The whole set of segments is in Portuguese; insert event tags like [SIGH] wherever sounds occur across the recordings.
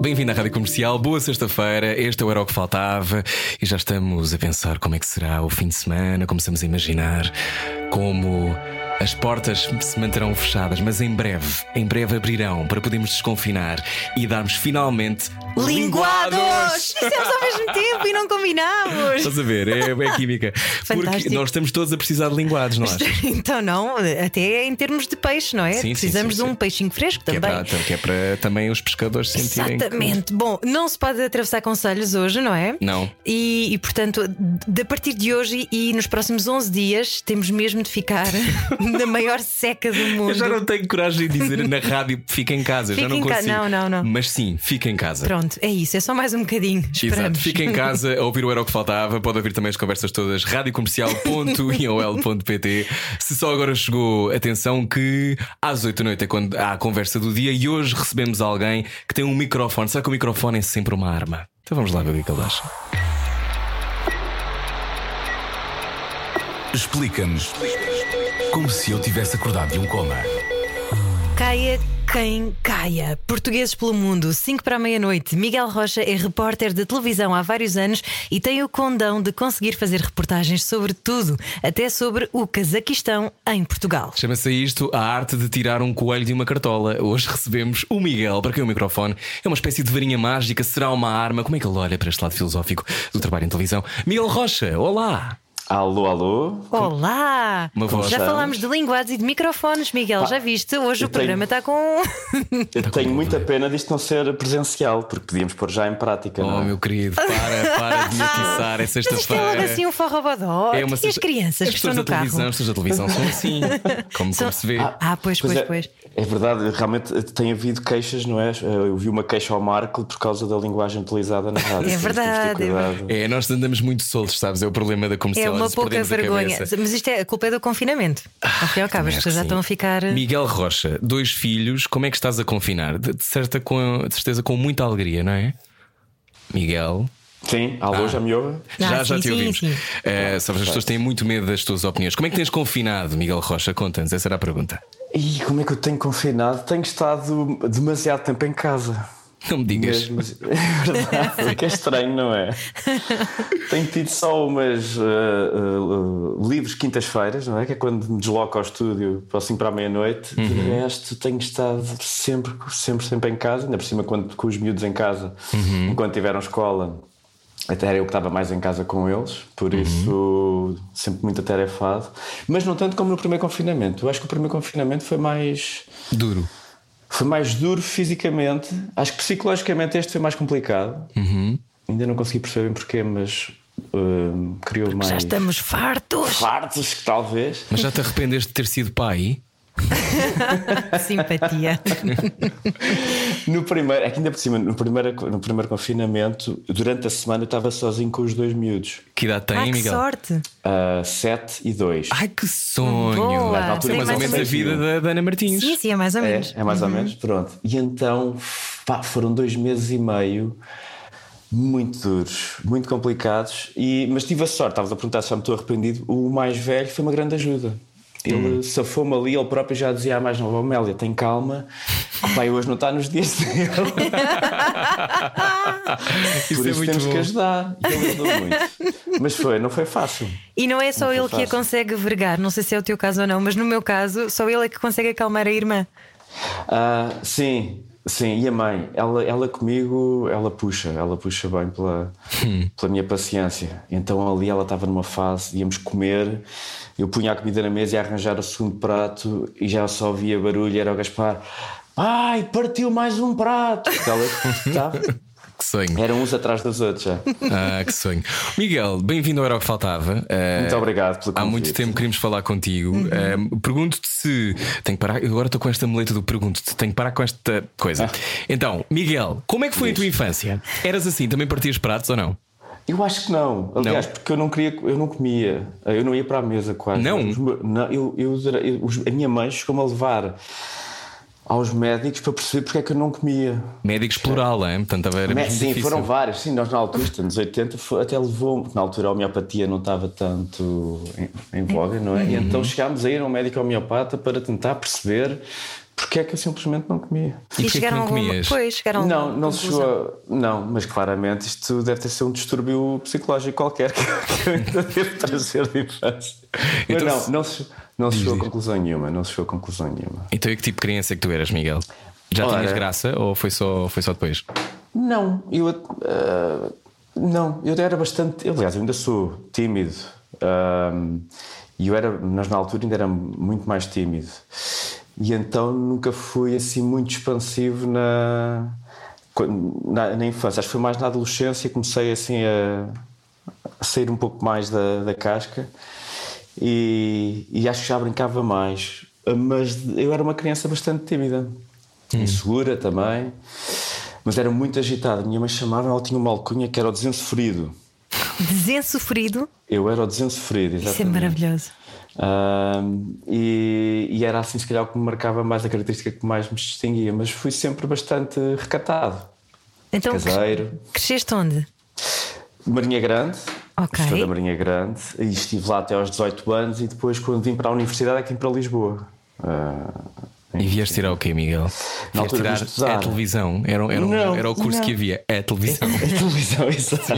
bem-vindo à Rádio Comercial, boa sexta-feira. Este é Era o que Faltava e já estamos a pensar como é que será o fim de semana, começamos a imaginar como as portas se manterão fechadas, mas em breve, em breve abrirão para podermos desconfinar e darmos finalmente linguados! Dissemos ao mesmo tempo e não combinámos. Estás a ver? É, é química. Porque Fantástico. nós estamos todos a precisar de linguados, não achas? [LAUGHS] Então, não, até em termos de peixe, não é? Sim, sim, Precisamos sim, de um sim. peixinho fresco Que é, também. para, que é para também os pescadores sentirem. que- Exatamente. Bom, não se pode atravessar conselhos hoje, não é? Não. E, e, portanto, a partir de hoje e nos próximos 11 dias, temos mesmo de ficar [LAUGHS] na maior seca do mundo. Eu já não tenho coragem de dizer na rádio fica em casa, já Fica não em ca- consigo. não, não, não. Mas sim, fica em casa. Pronto, é isso, é só mais um bocadinho. Exato, Esperamos. fica em casa a ouvir o Era o que Faltava. Pode ouvir também as conversas todas radiocomercial.iol.pt. Se só agora chegou, atenção que às 8 da noite é quando há a conversa do dia e hoje recebemos alguém que tem um microfone. Sabe que o microfone é sempre uma arma? Então vamos lá ver o que é que ele acha. Explica-nos como se eu tivesse acordado de um coma. Caia quem caia. Portugueses pelo mundo, 5 para a meia-noite. Miguel Rocha é repórter de televisão há vários anos e tem o condão de conseguir fazer reportagens sobre tudo, até sobre o Cazaquistão em Portugal. Chama-se isto a arte de tirar um coelho de uma cartola. Hoje recebemos o Miguel, para quem o microfone é uma espécie de varinha mágica, será uma arma. Como é que ele olha para este lado filosófico do trabalho em televisão? Miguel Rocha, olá! Alô, alô. Olá! Uma voz. Já estamos? falámos de linguagens e de microfones, Miguel, já viste? Hoje o programa está com. [LAUGHS] Eu tenho muita pena disto não ser presencial, porque podíamos pôr já em prática, Oh, não é? meu querido, para, para de me atiçar, é Mas isto é logo sexta-feira. assim um forrobodó. É uma e as crianças As que estão no carro? As pessoas da televisão são assim, [LAUGHS] como, como se vê. Ah, pois, pois, é, pois. é verdade, realmente tem havido queixas, não é? Eu vi uma queixa ao Marco por causa da linguagem utilizada na [LAUGHS] rádio. É verdade, é cuidado. É, nós andamos muito soltos, sabes? É o problema da comercial. Uma pouca vergonha. Mas isto é a culpa é do confinamento. Ao fim e ao cabo, as pessoas já sim. estão a ficar. Miguel Rocha, dois filhos, como é que estás a confinar? De, de certa com, de certeza com muita alegria, não é? Miguel. Sim, alô, já me ouve? Ah, já, já sim, te sim, ouvimos. sim. Eh, sabes, as pessoas têm muito medo das tuas opiniões. Como é que tens confinado, Miguel Rocha? Conta-nos, essa era a pergunta. E como é que eu tenho confinado? Tenho estado demasiado tempo em casa. Não me digas. Mesmo, [LAUGHS] é verdade, que é estranho, não é? [LAUGHS] Tenho tido só umas uh, uh, uh, livres quintas-feiras, não é? Que é quando me desloco ao estúdio para assim para a meia-noite. De resto, tenho estado sempre, sempre, sempre em casa, ainda por cima quando, com os miúdos em casa, enquanto tiveram escola. Até era eu que estava mais em casa com eles, por isso sempre muito atarefado. Mas não tanto como no primeiro confinamento. Eu acho que o primeiro confinamento foi mais. Duro. Foi mais duro fisicamente. Acho que psicologicamente este foi mais complicado. Ainda não consegui perceber bem porquê, mas hum, criou mais. Já estamos fartos. fartos, talvez. Mas já te arrependeste de ter sido pai? [LAUGHS] Simpatia. [LAUGHS] No primeiro, é que ainda por cima, no primeiro, no primeiro confinamento, durante a semana eu estava sozinho com os dois miúdos. Que idade tem, ah, que Miguel? sorte. Uh, sete e dois. Ai, que sonho! Boa. na altura É Tem mais ou mais menos a vida da, da Ana Martins. Sim, sim, é mais ou menos. É, é mais ou menos, pronto. E então, pá, foram dois meses e meio muito duros, muito complicados. E, mas tive a sorte, estavas a perguntar se já me estou arrependido. O mais velho foi uma grande ajuda. Ele safou-me ali, ele próprio já dizia à mais nova: Amélia, tem calma, o pai hoje não está nos dias [LAUGHS] dele. Isso Por é isso muito temos bom. que ajudar. E ele ajudou muito. Mas foi, não foi fácil. E não é só Não ele que a consegue vergar, não sei se é o teu caso ou não, mas no meu caso, só ele é que consegue acalmar a irmã. Ah, sim, sim, e a mãe, ela, ela comigo, ela puxa, ela puxa bem pela, pela minha paciência. Então ali ela estava numa fase, íamos comer, eu punha a comida na mesa e arranjar o segundo prato e já só via barulho, era o Gaspar. Pai, partiu mais um prato! Porque ela estava- [LAUGHS] Que sonho. Eram uns atrás dos outros já. Ah, que sonho. Miguel, bem-vindo ao Era o que Faltava. Ah, Muito obrigado pelo Há convite. muito tempo queríamos falar contigo. Ah, Pergunto-te se. Tenho que parar. eu Agora estou com esta muleta do pergunto-te. Tenho que parar com esta coisa. Então, Miguel, como é que foi a tua infância? Eras assim? Também partias pratos ou não? Eu acho que não. Aliás, não. porque eu não queria, eu não comia. Eu não ia para a mesa quase. Não? não eu, eu, eu, a minha mãe chegou-me a levar aos médicos para perceber porque é que eu não comia. Médicos plural, hein? Portanto, era Mé Sim, difícil. foram vários. Sim, nós na altura, nos 80, até levou Na altura a homeopatia não estava tanto em, em voga, não é? Uhum. E então chegámos a ir a um médico homeopata para tentar perceber porque é que eu simplesmente não comia. E, e chegaram não comias? Pois, chegaram Não, não se chegou. Não, mas claramente isto deve ter sido um distúrbio psicológico qualquer [LAUGHS] que eu ainda devo trazer de infância. Então, mas não, não se não se chegou a conclusão nenhuma, não se chegou a conclusão nenhuma. Então, e que tipo de criança é que tu eras, Miguel? Já Ora, tinhas graça ou foi só, foi só depois? Não, eu uh, não, eu era bastante. Aliás, eu ainda sou tímido. Uh, e eu era, mas na altura ainda era muito mais tímido. E então nunca fui assim muito expansivo na, na, na infância. Acho que foi mais na adolescência comecei assim a, a sair um pouco mais da, da casca e, e acho que já brincava mais. Mas eu era uma criança bastante tímida, hum. insegura também, mas era muito agitada. Minha mãe chamava, ela tinha uma alcunha que era o desensofrido. Desensofrido? Eu era o desensofrido, exatamente. Isso é maravilhoso. Uh, e, e, era assim, se calhar, o que me marcava mais a característica que mais me distinguia, mas fui sempre bastante recatado. Então, caseiro. Cresceste onde? Marinha Grande, Ok. Estou da Marinha Grande e estive lá até aos 18 anos e depois, quando vim para a universidade, é que vim para Lisboa. Uh, e vieste tirar o quê, Miguel? Na vieste tirar estudar. a televisão. Era, era, não, era o curso não. que havia, a televisão. [LAUGHS] A televisão, exato.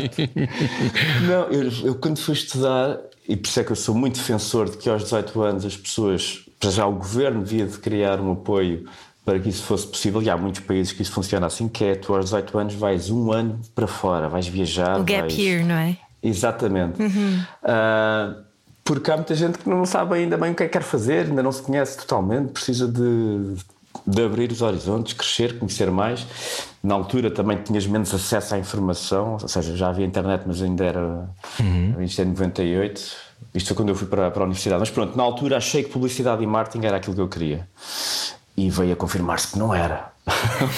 não, eu, eu, quando fui estudar, e por isso é que eu sou muito defensor de que aos 18 anos as pessoas, para já o governo devia de criar um apoio para que isso fosse possível, e há muitos países que isso funciona assim, que é tu aos 18 anos vais um ano para fora, vais viajar. O gap vais... year, não é? Exatamente. Uhum. Uh, porque há muita gente que não sabe ainda bem o que é que quer fazer, ainda não se conhece totalmente, precisa de, de abrir os horizontes, crescer, conhecer mais. Na altura também tinhas menos acesso à informação, ou seja, já havia internet, mas ainda era. Uhum. Isto é 98. Isto foi quando eu fui para, para a universidade. Mas pronto, na altura achei que publicidade e marketing era aquilo que eu queria. E veio a confirmar-se que não era [LAUGHS]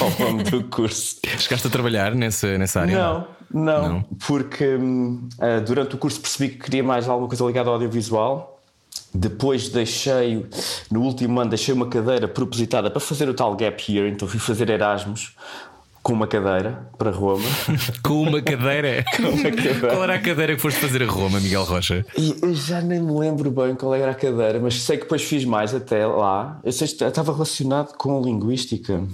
ao longo do curso. Chegaste a trabalhar nessa, nessa área? Não, não, não. porque uh, durante o curso percebi que queria mais alguma coisa ligada ao audiovisual. Depois deixei, no último ano, deixei uma cadeira propositada para fazer o tal gap year, então fui fazer Erasmus com uma cadeira para Roma. [LAUGHS] com uma cadeira? [LAUGHS] com uma cadeira. Qual era a cadeira que foste fazer a Roma, Miguel Rocha? E eu já nem me lembro bem qual era a cadeira, mas sei que depois fiz mais até lá. Eu sei que estava relacionado com linguística.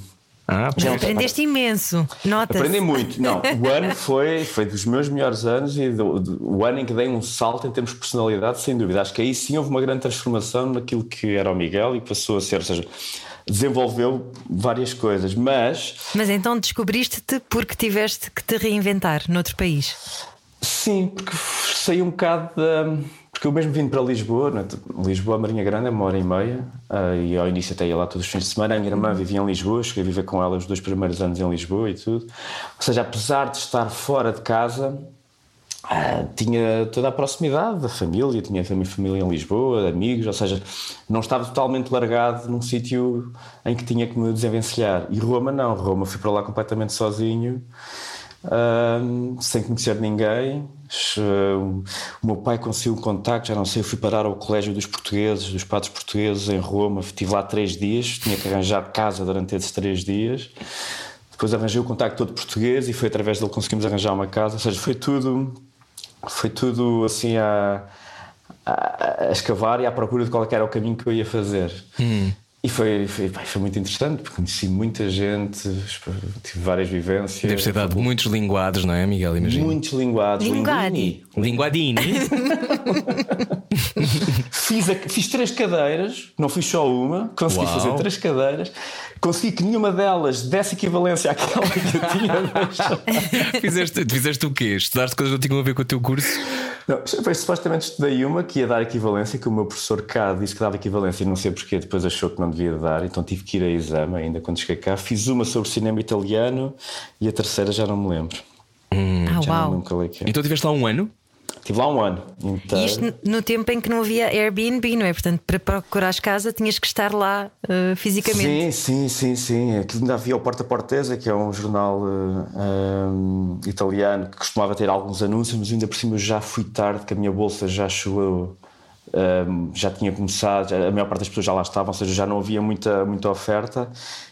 Ah, Já aprendeste imenso, nota Aprendi muito. Não, [LAUGHS] o ano foi, foi dos meus melhores anos e do, do, o ano em que dei um salto em termos de personalidade, sem dúvida. Acho que aí sim houve uma grande transformação naquilo que era o Miguel e passou a ser, ou seja, desenvolveu várias coisas, mas. Mas então descobriste-te porque tiveste que te reinventar noutro país? Sim, porque saí um bocado da porque eu mesmo vindo para Lisboa, né? Lisboa, Marinha Grande, é uma hora e meia, uh, e ao início até ia lá todos os fins de semana. A minha irmã vivia em Lisboa, cheguei a viver com ela os dois primeiros anos em Lisboa e tudo. Ou seja, apesar de estar fora de casa, uh, tinha toda a proximidade da família, tinha a minha família em Lisboa, amigos, ou seja, não estava totalmente largado num sítio em que tinha que me desenvencilhar. E Roma não, Roma fui para lá completamente sozinho. Uh, sem conhecer ninguém, o meu pai conseguiu um contacto, já não sei, eu fui parar ao colégio dos portugueses, dos padres portugueses em Roma, estive lá três dias, tinha que arranjar casa durante esses três dias. Depois arranjei o contacto todo português e foi através dele que conseguimos arranjar uma casa. Ou seja, foi tudo, foi tudo assim a, a, a escavar e à procura de qual era o caminho que eu ia fazer. Hum. E foi, foi, foi, muito interessante, porque conheci muita gente, tive várias vivências. Deve ter dado foi... muitos linguados, não é, Miguel? Imagina. Muitos linguados. Linguadi. Linguadini. [LAUGHS] fiz, a, fiz três cadeiras, não fiz só uma, consegui Uau. fazer três cadeiras consegui que nenhuma delas desse equivalência àquela que eu tinha. [LAUGHS] fizeste, fizeste o quê? Estudaste coisas que não tinham a ver com o teu curso? Não, foi, supostamente estudei uma que ia dar equivalência, que o meu professor cá disse que dava equivalência e não sei porquê, depois achou que não devia dar, então tive que ir a exame ainda quando cheguei cá. Fiz uma sobre cinema italiano e a terceira já não me lembro. Hum, ah, já uau. não me lembro qual é que é. Então tiveste lá um ano? Estive lá um ano. Inteiro. E isto no tempo em que não havia Airbnb, não é? Portanto, para procurares casa tinhas que estar lá uh, fisicamente. Sim, sim, sim, sim. Aquilo ainda havia o Porta Portesa, que é um jornal uh, um, italiano que costumava ter alguns anúncios, mas ainda por cima eu já fui tarde, que a minha bolsa já chegou. Um, já tinha começado, já, a maior parte das pessoas já lá estavam, ou seja, já não havia muita, muita oferta.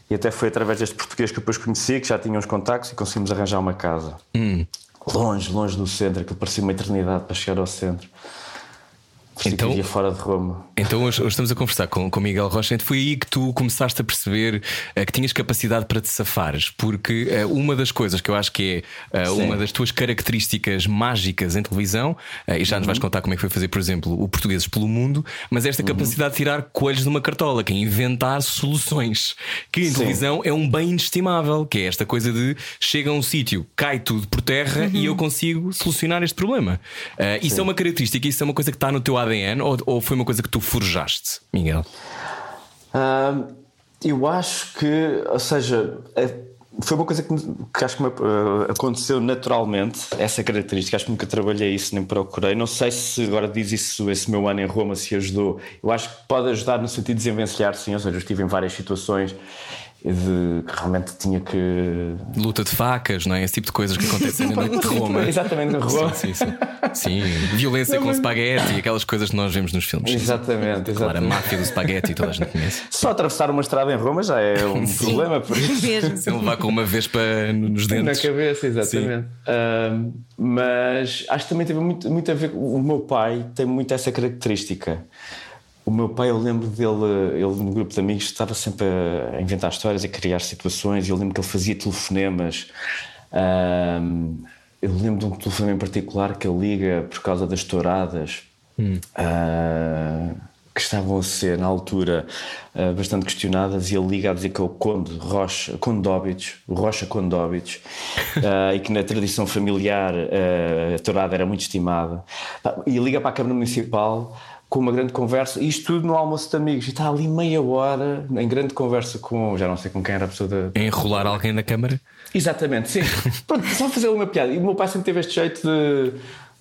E até foi através deste português que eu depois conheci, que já tinha uns contactos e conseguimos arranjar uma casa. Hum. Longe, longe do centro, que parecia uma eternidade para chegar ao centro. Então, fora de Roma. Então hoje, hoje, estamos a conversar com, com Miguel Rocha. Então foi aí que tu começaste a perceber uh, que tinhas capacidade para te safares, porque uh, uma das coisas que eu acho que é uh, uma das tuas características mágicas em televisão, e já uhum. nos vais contar como é que foi fazer, por exemplo, o Portugueses pelo Mundo, mas esta uhum. capacidade de tirar coelhos de uma cartola, que é inventar soluções, que em Sim. televisão é um bem inestimável, que é esta coisa de chega a um sítio, cai tudo por terra uhum. e eu consigo solucionar este problema. isso é uma característica, isso é uma coisa que está no teu ADN ou, ou foi uma coisa que tu forjaste, Miguel? Eu acho que, ou seja, é, foi uma coisa que, que acho que me, uh, aconteceu naturalmente, essa característica. Acho que nunca trabalhei isso, nem procurei. Não sei se agora diz isso, esse meu ano em Roma, se ajudou. Eu acho que pode ajudar no sentido de desenvencilhar, sim. Ou seja, eu estive em várias situações de que realmente tinha que. Luta de facas, não é? Esse tipo de coisas que acontecem na noite de Roma. Exatamente, na Roma. Sim, sim, sim. sim. [LAUGHS] violência não, com mas... spaghetti, aquelas coisas que nós vemos nos filmes. Exatamente, exatamente. Claro, a máfia do spaghetti, toda a gente conhece. [LAUGHS] Só atravessar uma estrada em Roma já é um sim. problema, por isso. Mesmo. Se levar com uma vespa nos dentes. Na cabeça, exatamente. Uh, mas acho que também teve muito, muito a ver. O meu pai tem muito essa característica. O meu pai, eu lembro dele, ele no grupo de amigos estava sempre a inventar histórias, a criar situações. Eu lembro que ele fazia telefonemas. Um, eu lembro de um telefonema em particular que ele liga por causa das touradas. Hum. Uh, que estavam a ser, na altura, uh, bastante questionadas, e ele liga a dizer que é o Conde Rocha, Conde o Rocha Conde uh, [LAUGHS] e que na tradição familiar a tourada era muito estimada. E liga para a Câmara Municipal com uma grande conversa, isto tudo no almoço de amigos, e está ali meia hora em grande conversa com, já não sei com quem era a pessoa da. Enrolar alguém na câmara? Exatamente, sim. [LAUGHS] Pronto, só fazer uma piada. E o meu pai sempre teve este jeito de,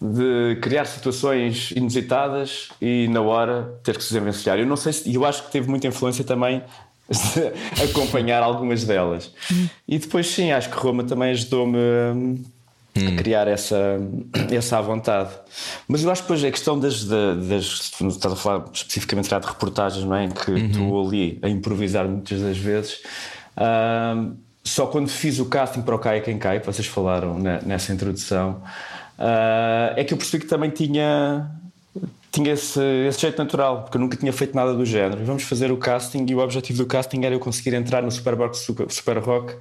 de criar situações inusitadas e na hora ter que se desenvencilhar. Eu não sei se, eu acho que teve muita influência também [LAUGHS] acompanhar algumas delas. E depois, sim, acho que Roma também ajudou-me hum. a criar essa, essa à vontade. Mas eu acho que depois a questão das, das, estás a falar especificamente de reportagens, não é? Em que uhum. estou ali a improvisar muitas das vezes. Uh, só quando fiz o casting para o Caia Quem Cai, que vocês falaram na, nessa introdução, uh, é que eu percebi que também tinha tinha esse, esse, jeito natural, porque eu nunca tinha feito nada do género. E vamos fazer o casting e o objetivo do casting era eu conseguir entrar no Superbox Super, Super Rock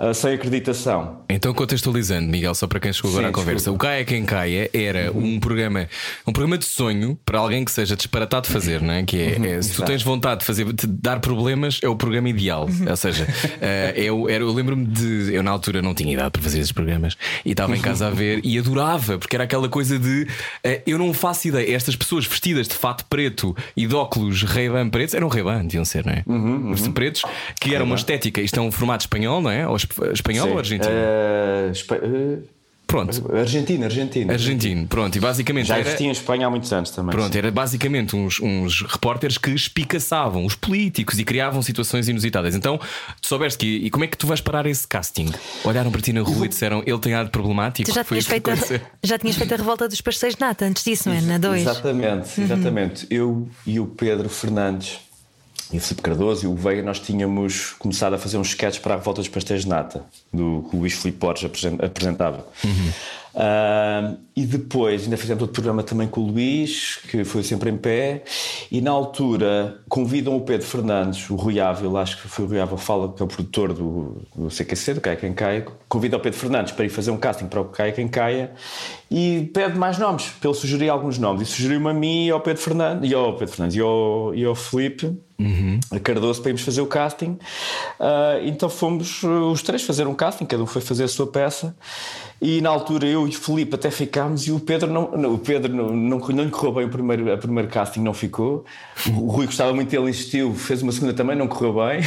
uh, sem acreditação. Então, contextualizando, Miguel, só para quem chegou agora Sim, à conversa, o Caia Quem Caia era uhum. um programa, um programa de sonho para alguém que seja disparatado de fazer, não é? Que é, uhum, é se tu tens vontade de fazer, de dar problemas, é o programa ideal. Uhum. Ou seja, uh, [LAUGHS] eu, eu, eu lembro-me de. Eu na altura não tinha idade para fazer esses programas e estava em casa a ver e adorava, porque era aquela coisa de uh, eu não faço ideia. Estas pessoas vestidas de fato preto e de óculos Ray-Ban pretos eram Ray-Ban, deviam ser, não é? Uhum, uhum. Pretos, que era uma estética, isto é um formato espanhol, não é? Ou espanhol Sim. ou argentino? Uh, Pronto. Argentina, Argentina. Argentino, pronto. E basicamente. Já existia em Espanha há muitos anos também. Pronto, sim. era basicamente uns, uns repórteres que espicaçavam os políticos e criavam situações inusitadas. Então, tu soubeste que. E como é que tu vais parar esse casting? Olharam para ti na rua e disseram ele tem ar problemático. Tu já [LAUGHS] tinhas, feito a, já tinhas feito a revolta dos parceiros de nata antes disso, não é? Na 2. Exatamente, exatamente. Uhum. Eu e o Pedro Fernandes e o Filipe Cardoso e o Veiga, nós tínhamos começado a fazer uns sketches para a Revolta dos Pastéis de Nata, do que o Luís Filipe Borges apresentava. Uhum. Uh, e depois ainda fizemos outro programa também com o Luís, que foi sempre em pé, e na altura convidam o Pedro Fernandes, o Rui Ávila, acho que foi o Rui Ávila Fala, que é o produtor do, do CQC, do Caia Quem Caia, convida o Pedro Fernandes para ir fazer um casting para o Caia Quem Caia e pede mais nomes, para ele sugerir alguns nomes. E sugeriu-me a mim e ao Pedro Fernandes, e ao Pedro Fernandes, e ao, e ao Felipe uhum. a Cardoso para irmos fazer o casting. Uh, então fomos os três fazer um casting, cada um foi fazer a sua peça. E na altura eu e o Felipe até ficámos e o Pedro não, não o Pedro não, não, não lhe correu bem o primeiro, a primeiro casting, não ficou. O Rui gostava muito dele, insistiu, fez uma segunda também, não correu bem.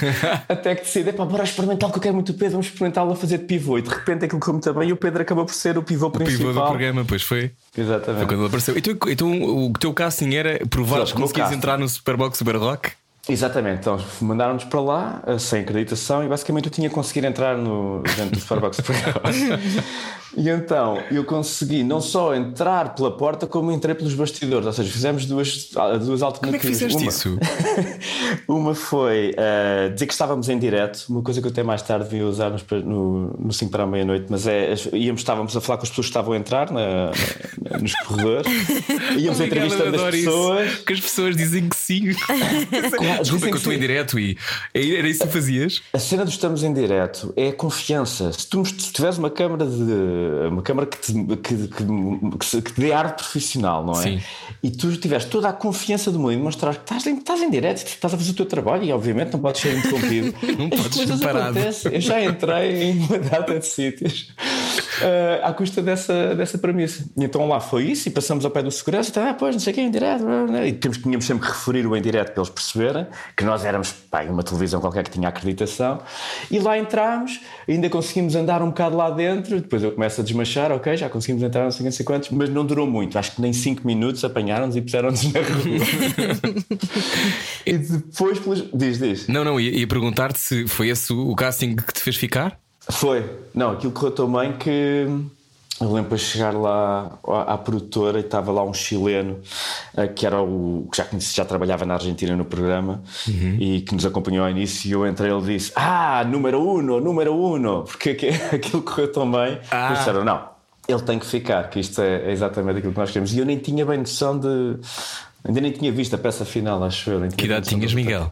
[LAUGHS] até que decidi, pá, bora experimentar que eu quero muito o Pedro, vamos experimentá-lo a fazer de pivô. E de repente aquilo correu muito bem e o Pedro acabou por ser o pivô O principal. pivô do programa, pois foi. Exatamente. Foi quando ele apareceu. Então, então o teu casting era provar que o conseguias entrar no Superbox Super Rock? Exatamente, então mandaram-nos para lá eh, sem acreditação e basicamente eu tinha conseguido entrar no, dentro do Starbucks Super [LAUGHS] E então eu consegui não só entrar pela porta, como entrei pelos bastidores. Ou seja, fizemos duas, ah, duas alternativas. Como é que fizeste uma, isso? [LAUGHS] uma foi eh, dizer que estávamos em direto, uma coisa que eu até mais tarde vi usar no, no 5 para a meia-noite, mas é íamos, estávamos a falar com as pessoas que estavam a entrar na- na- nos corredores, [LAUGHS] íamos entrevistando as pessoas. Que as pessoas dizem que sim. Desculpa que eu estou em direto e era isso que fazias? A cena do estamos em direto é a confiança. Se tu se tiveres uma câmara de uma câmara que te, que, que, que te dê arte profissional, não é? Sim. E tu tiveres toda a confiança do mundo e mostrar que estás em, estás em direto, estás a fazer o teu trabalho e obviamente não podes ser interrompido. [LAUGHS] Não As podes coisas acontecem. Eu já entrei em uma data de sítios eh, à custa dessa, dessa premissa. E então lá foi isso e passamos ao pé do segurança e ah, pois não sei quem em direto. E temos, tínhamos sempre que referir o em direto para eles perceberem que nós éramos pá, uma televisão qualquer que tinha acreditação. E lá entramos, ainda conseguimos andar um bocado lá dentro. Depois eu começo a desmanchar, ok, já conseguimos entrar, não sei, não sei quantos, mas não durou muito. Acho que nem 5 minutos apanharam-nos e puseram-nos na rua. [LAUGHS] e depois, pelos... diz, diz. Não, não, ia, ia perguntar-te se foi esse o o casting que te fez ficar? Foi. Não, aquilo correu tão bem que eu lembro para chegar lá à, à produtora e estava lá um chileno eh, que era o que já conheci, já trabalhava na Argentina no programa e que nos acompanhou ao início e eu entrei e ele disse ah, número uno, número uno [LAUGHS] porque aqui- aquilo correu tão bem Ah. Eles disseram, não, ele tem que ficar que isto é, é exatamente aquilo que nós queremos e eu nem tinha bem noção de ainda nem tinha visto a peça final acho eu Que idade tinhas, Miguel?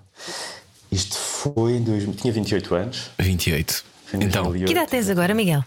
isto foi em dois, tinha 28 anos 28. Foi em Então, 2008. Que idade tens agora, Miguel?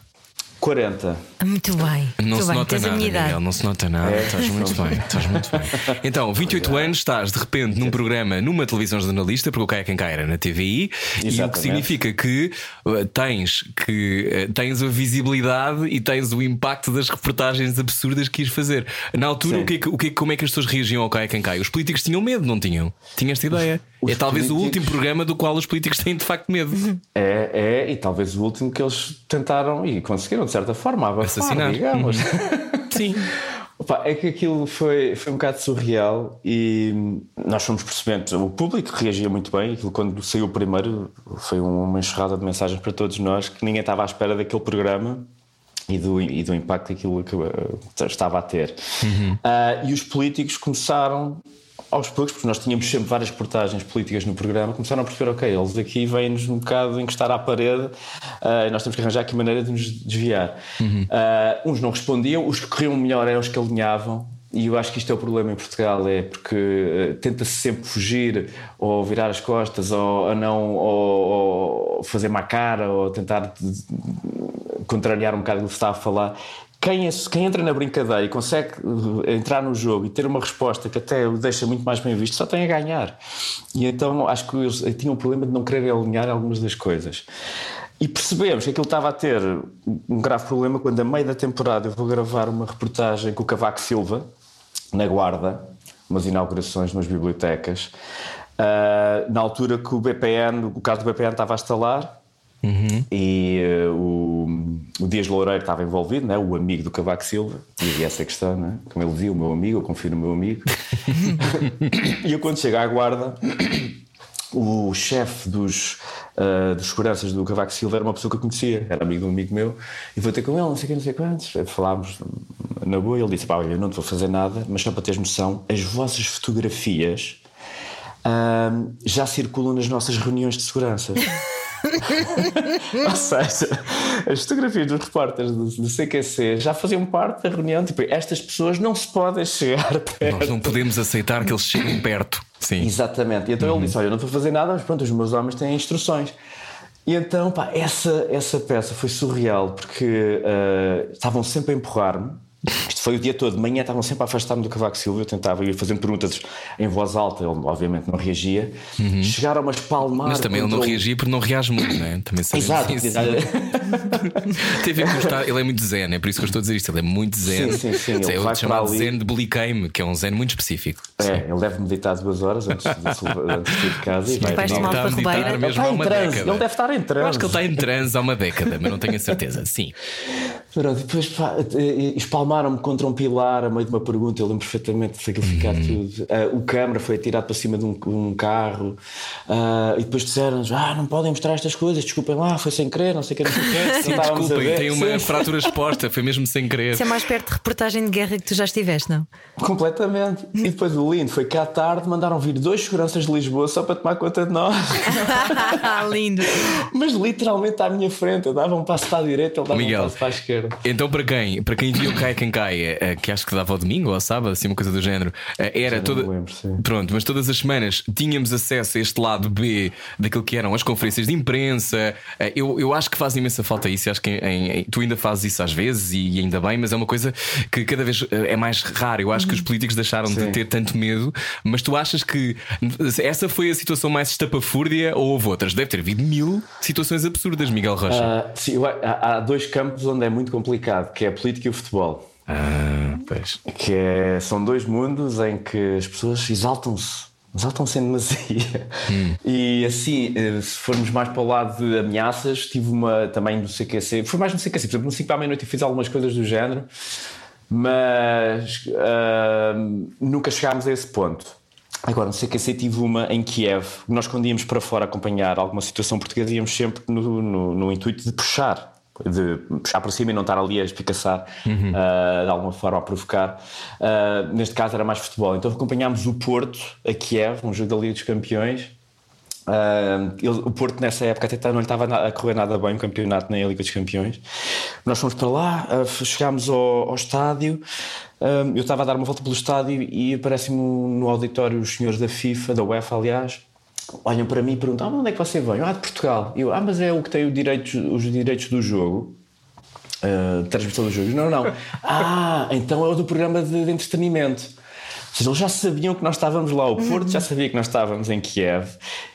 40 Muito bem. Não muito se bem. nota tens a nada. Miguel, não se nota nada. É. Estás muito bem, estás muito bem. [LAUGHS] Então, 28 anos, estás de repente num programa, numa televisão jornalista, porque o Cai é quem cai era na TVI, e o que Exatamente. significa que uh, tens, que uh, tens a visibilidade e tens o impacto das reportagens absurdas que ias fazer. Na altura, Sim. o que, é que- o que, é que- como é que as pessoas reagiam ao Cai é quem cai? Os políticos tinham medo, não tinham? Tinha esta ideia. Os é talvez o último programa do qual os políticos têm de facto medo. É, é, e talvez o último que eles tentaram e conseguiram, de certa forma, abafar, Assassinar. digamos. [LAUGHS] Sim. Opa, é que aquilo foi, foi um bocado surreal e nós fomos percebendo. O público reagia muito bem. Aquilo, quando saiu o primeiro, foi uma enxurrada de mensagens para todos nós que ninguém estava à espera daquele programa. E do, e do impacto que aquilo que, eh, estava a ter. Ah, e os políticos começaram, aos poucos, porque nós tínhamos sempre várias reportagens políticas no programa, começaram a perceber: ok, eles aqui vêm-nos um bocado encostar à parede ah, e nós temos que arranjar aqui maneira de nos desviar. Ah, uns não respondiam, os que corriam melhor eram os que alinhavam. E eu acho que isto é o problema em Portugal, é porque eh, tenta-se sempre fugir ou virar as costas ou, ou não ou, ou fazer má cara ou tentar contrariar um bocado o que se está a falar. Quem, é- quem entra na brincadeira e consegue eh, entrar no jogo e ter uma resposta que até o deixa muito mais bem visto, só tem a ganhar. E então acho que eles eh, tinham um problema de não querer alinhar algumas das coisas. E percebemos que aquilo estava a ter um grave problema quando, a meio da temporada, eu vou gravar uma reportagem com o Cavaco Silva, na Guarda, umas inaugurações nas bibliotecas. Ah, na altura que o BPN, o caso do BPN estava a instalar, e eh, o, o Dias Loureiro estava envolvido, né? o amigo do Cavaco Silva, e essa questão, né? como ele viu o meu amigo, eu confio no meu amigo. [LAUGHS] e eu, quando chego à guarda, o chefe dos, ah, dos seguranças do Cavaco Silva era uma pessoa que eu conhecia, era amigo de um amigo meu, e vou ter com ele, não sei o que, não sei quantos. Falámos na boa, e ele disse: Pá, olha, eu não te vou fazer nada, mas só para teres noção, as vossas fotografias. ah, já circulam nas nossas reuniões de segurança. [LAUGHS] [LAUGHS] Ou seja, as fotografias dos repórteres do, do CQC já faziam parte da reunião. Tipo, estas pessoas não se podem chegar perto. Nós não podemos aceitar que eles cheguem perto. Sim. Exatamente. E então ele disse: Olha, eu não estou a fazer nada, mas pronto, os meus homens têm instruções. E então, pá, essa, essa peça foi surreal porque ah, estavam sempre a empurrar-me. Isto foi o dia todo. De manhã estavam sempre a afastar-me do Cavaco Silva. Eu tentava ir fazendo perguntas em voz alta. Ele, obviamente, não reagia. Chegaram a espalmar. Mas também ele não reagia porque não reage muito, não é? Também Exato, isso. [LAUGHS] com o estado- ele é muito zen, é por isso que eu estou a dizer isto. Ele é muito zen. Sim, sim, sim, ele É vai o chamado para ali. zen de Bliqueime, que é um zen muito específico. É, ele deve meditar duas horas antes de, antes de ir de casa. E vai Ele tomar uma a meditar rubeira? Ele está em uma transe. década. Ele deve estar em transe. Eu acho que ele está em transe há uma década, mas não tenho a certeza. Sim. Pronto, e depois pá, espalmaram-me contra um pilar a meio de uma pergunta. Eu lembro perfeitamente de aquilo ficar Uhum. tudo. Ah, o câmara foi atirado para cima de um, um carro. Ah, e depois disseram-nos: Ah, não podem mostrar estas coisas, desculpem lá, foi sem querer, não sei o que, não sei o que. [LAUGHS] A Desculpem, tem uma Sim, fratura exposta, foi mesmo sem querer. Isso é mais perto de reportagem de guerra que tu já estiveste, não? Completamente. E depois o lindo foi que à tarde mandaram vir dois seguranças de Lisboa só para tomar conta de nós. [LAUGHS] Lindo. Mas literalmente à minha frente. Eu dava um passo para a direita, ele dava Miguel. um passo para a esquerda. Então, para quem, para quem viu Quem Cai, eh, que acho que dava ao domingo ou ao sábado, assim, uma coisa do género, eh, era toda. lembro. Pronto, mas todas as semanas tínhamos acesso a este lado B daquilo que eram as conferências de imprensa. Eh, Eu, eu acho que faz imensa falta isso. Acho que em- em- tu ainda fazes isso às vezes e ainda bem, mas é uma coisa que cada vez eh, é mais raro. Eu acho que os políticos deixaram de Sim. ter tanto medo, mas tu achas que essa foi a situação mais estapafúrdia ou houve outras? Deve ter havido mil situações absurdas, Miguel Rocha. Ah, sim, há, há dois campos onde é muito complicado, que é a política e o futebol. Ah, pois. Que é- são dois mundos em que as pessoas exaltam-se. Exaltam-se em demasia. E assim, eh, se formos mais para o lado de ameaças, tive uma também do CQC. Foi mais no CQC, por exemplo, no 5 para a meia-noite fiz algumas coisas do género, mas ah, nunca chegámos a esse ponto. Agora, no CQC tive uma em Kiev. Nós, quando íamos para fora acompanhar alguma situação portuguesa, íamos sempre no, no- no intuito de puxar, de puxar para cima e não estar ali a espicaçar, ah, de alguma forma a provocar. Ah, neste caso era mais futebol. Então acompanhámos o Porto a Kiev, um jogo da Liga dos Campeões. Ah, ele- o Porto nessa época até não lhe estava a correr nada bem o campeonato nem a Liga dos Campeões. Nós fomos para lá, chegámos ao, ao estádio. eu estava a dar uma volta pelo estádio e aparecem-me no auditório os senhores da FIFA, da UEFA, aliás. Olham para mim e perguntam: ah, onde é que você vem? Ah, de Portugal. Eu, ah, mas é o que tem o direitos- os direitos do jogo. Uh, transmissão dos jogos. Não, não. [LAUGHS] Ah, então é o do programa de, de entretenimento. Ou seja, eles já sabiam que nós estávamos lá. O Porto já sabia que nós estávamos em Kiev.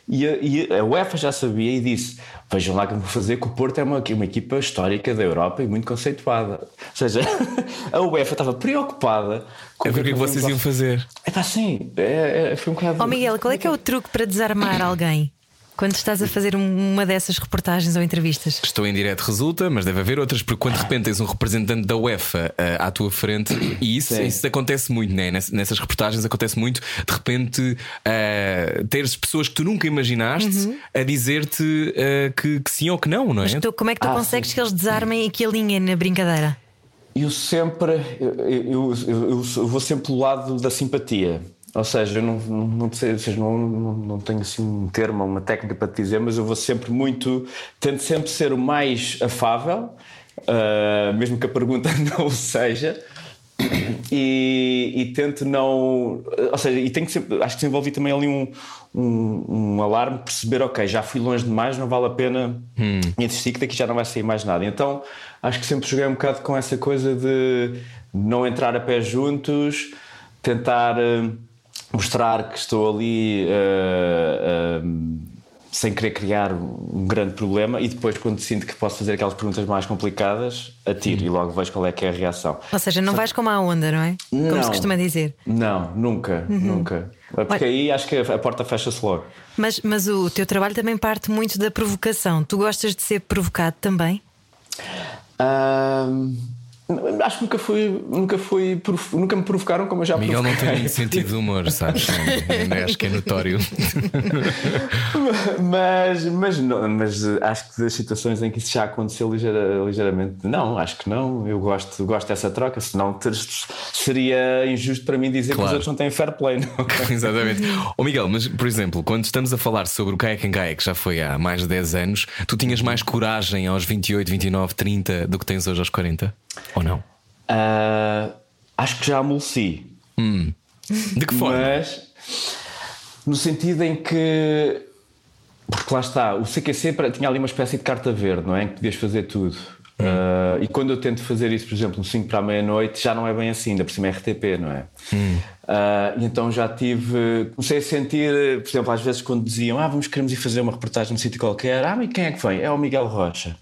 E a, e a UEFA já sabia e disse: Vejam lá que eu vou fazer, que o Porto é uma, uma equipa histórica da Europa e muito conceituada. Ou seja, [LAUGHS] a UEFA estava preocupada com É o que é que vocês iam fazer. É pá, sim. É, é, foi um bocado. Ó Miguel, qual é que é o truque para desarmar [COUGHS] alguém quando estás a fazer um- uma dessas reportagens ou entrevistas? Estou em direto, resulta, mas deve haver outras, porque quando de repente tens um representante da UEFA ah, à tua frente, e isso, isso acontece muito, né? Ness- nessas reportagens acontece muito, de repente ah, teres pessoas que tu nunca imaginaste a dizer-te ah, que, que sim ou que não, não é? Mas tu, como é que tu Ah, consegues sim. que eles desarmem e que alinhem na brincadeira? Eu sempre. Eu, eu, eu- eu vou sempre pelo lado da simpatia. Ou seja, eu não, não, não, não, não, tenho assim um termo, uma técnica para te dizer, mas eu vou sempre muito. Tento sempre ser o mais afável, ah, mesmo que a pergunta [LAUGHS] não o seja. E, e tento não. Ou seja, e tenho que sempre. Acho que desenvolvi também ali um, um, um alarme, perceber, ok, já fui longe demais, não vale a pena insistir, que daqui já não vai sair mais nada. Então acho que sempre joguei um bocado com essa coisa de não entrar a pé juntos, tentar eh, mostrar que estou ali. eh, eh, sem querer criar um grande problema e depois quando sinto que posso fazer aquelas perguntas mais complicadas atiro e logo vejo qual é que é a reação Ou seja, não vais como a onda, não é? Como Não. se costuma dizer. não, nunca, nunca. Porque Olha- aí acho que a porta fecha-se logo. Mas, mas o teu trabalho também parte muito da provocação. Tu gostas de ser provocado também? Ahm, acho que nunca fui, nunca fui, nunca me provocaram como eu já Miguel não tem provoquei. sentido de humor, sabes? Ainda acho que é notório. [LAUGHS] mas, mas, não, mas acho que das situações em que isso já aconteceu ligeira- ligeiramente, não, acho que não. Eu gosto, gosto dessa troca, senão ter- seria injusto para mim dizer que Claro. os outros não têm fair play. Não? [LAUGHS] Exatamente. Ô Miguel, mas por exemplo, quando estamos a falar sobre o Kayak Gaia, que já foi há mais de 10 anos, tu tinhas mais coragem aos 28, 29, 30 do que tens hoje aos 40? Ou não? Ah, acho que já amoleci. De que forma? Mas no sentido em que porque lá está, o CQC tinha ali uma espécie de carta verde, não é? Em que podias fazer tudo. Uh, e quando eu tento fazer isso, por exemplo, no 5 para a meia-noite, já não é bem assim, ainda por cima é RTP, não é? Hum. Uh, e então já tive. Comecei a sentir, por exemplo, às vezes quando diziam, ah, vamos, queremos ir fazer uma reportagem num sítio qualquer, ah, mas quem é que vem? É o Miguel Rocha.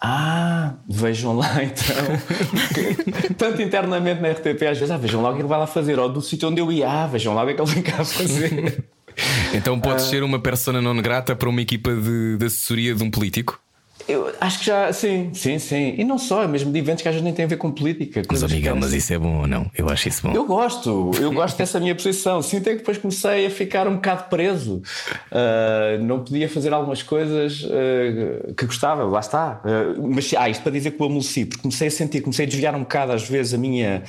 Ah, vejam lá [LAUGHS] então. Tanto internamente na RTP, às vezes, ah, vejam lá o que ele vai lá fazer, ou do sítio onde eu ia, ah, vejam lá o que é que ele vem cá fazer. [LAUGHS] então podes uh... ser uma persona non grata para uma equipa de, de assessoria de um político? Eu acho que já, sim, sim, sim. E não só, é mesmo de eventos que às vezes nem têm a ver com política. Mas, Miguel, mas isso é bom ou não? Eu acho isso bom. Eu gosto, eu gosto dessa minha posição. Sinto é que depois comecei a ficar um bocado preso. Uh, não podia fazer algumas coisas uh, que gostava, lá está. Uh, mas, ah, isto para dizer que o amoleci, porque comecei a sentir, comecei a desviar um bocado às vezes a minha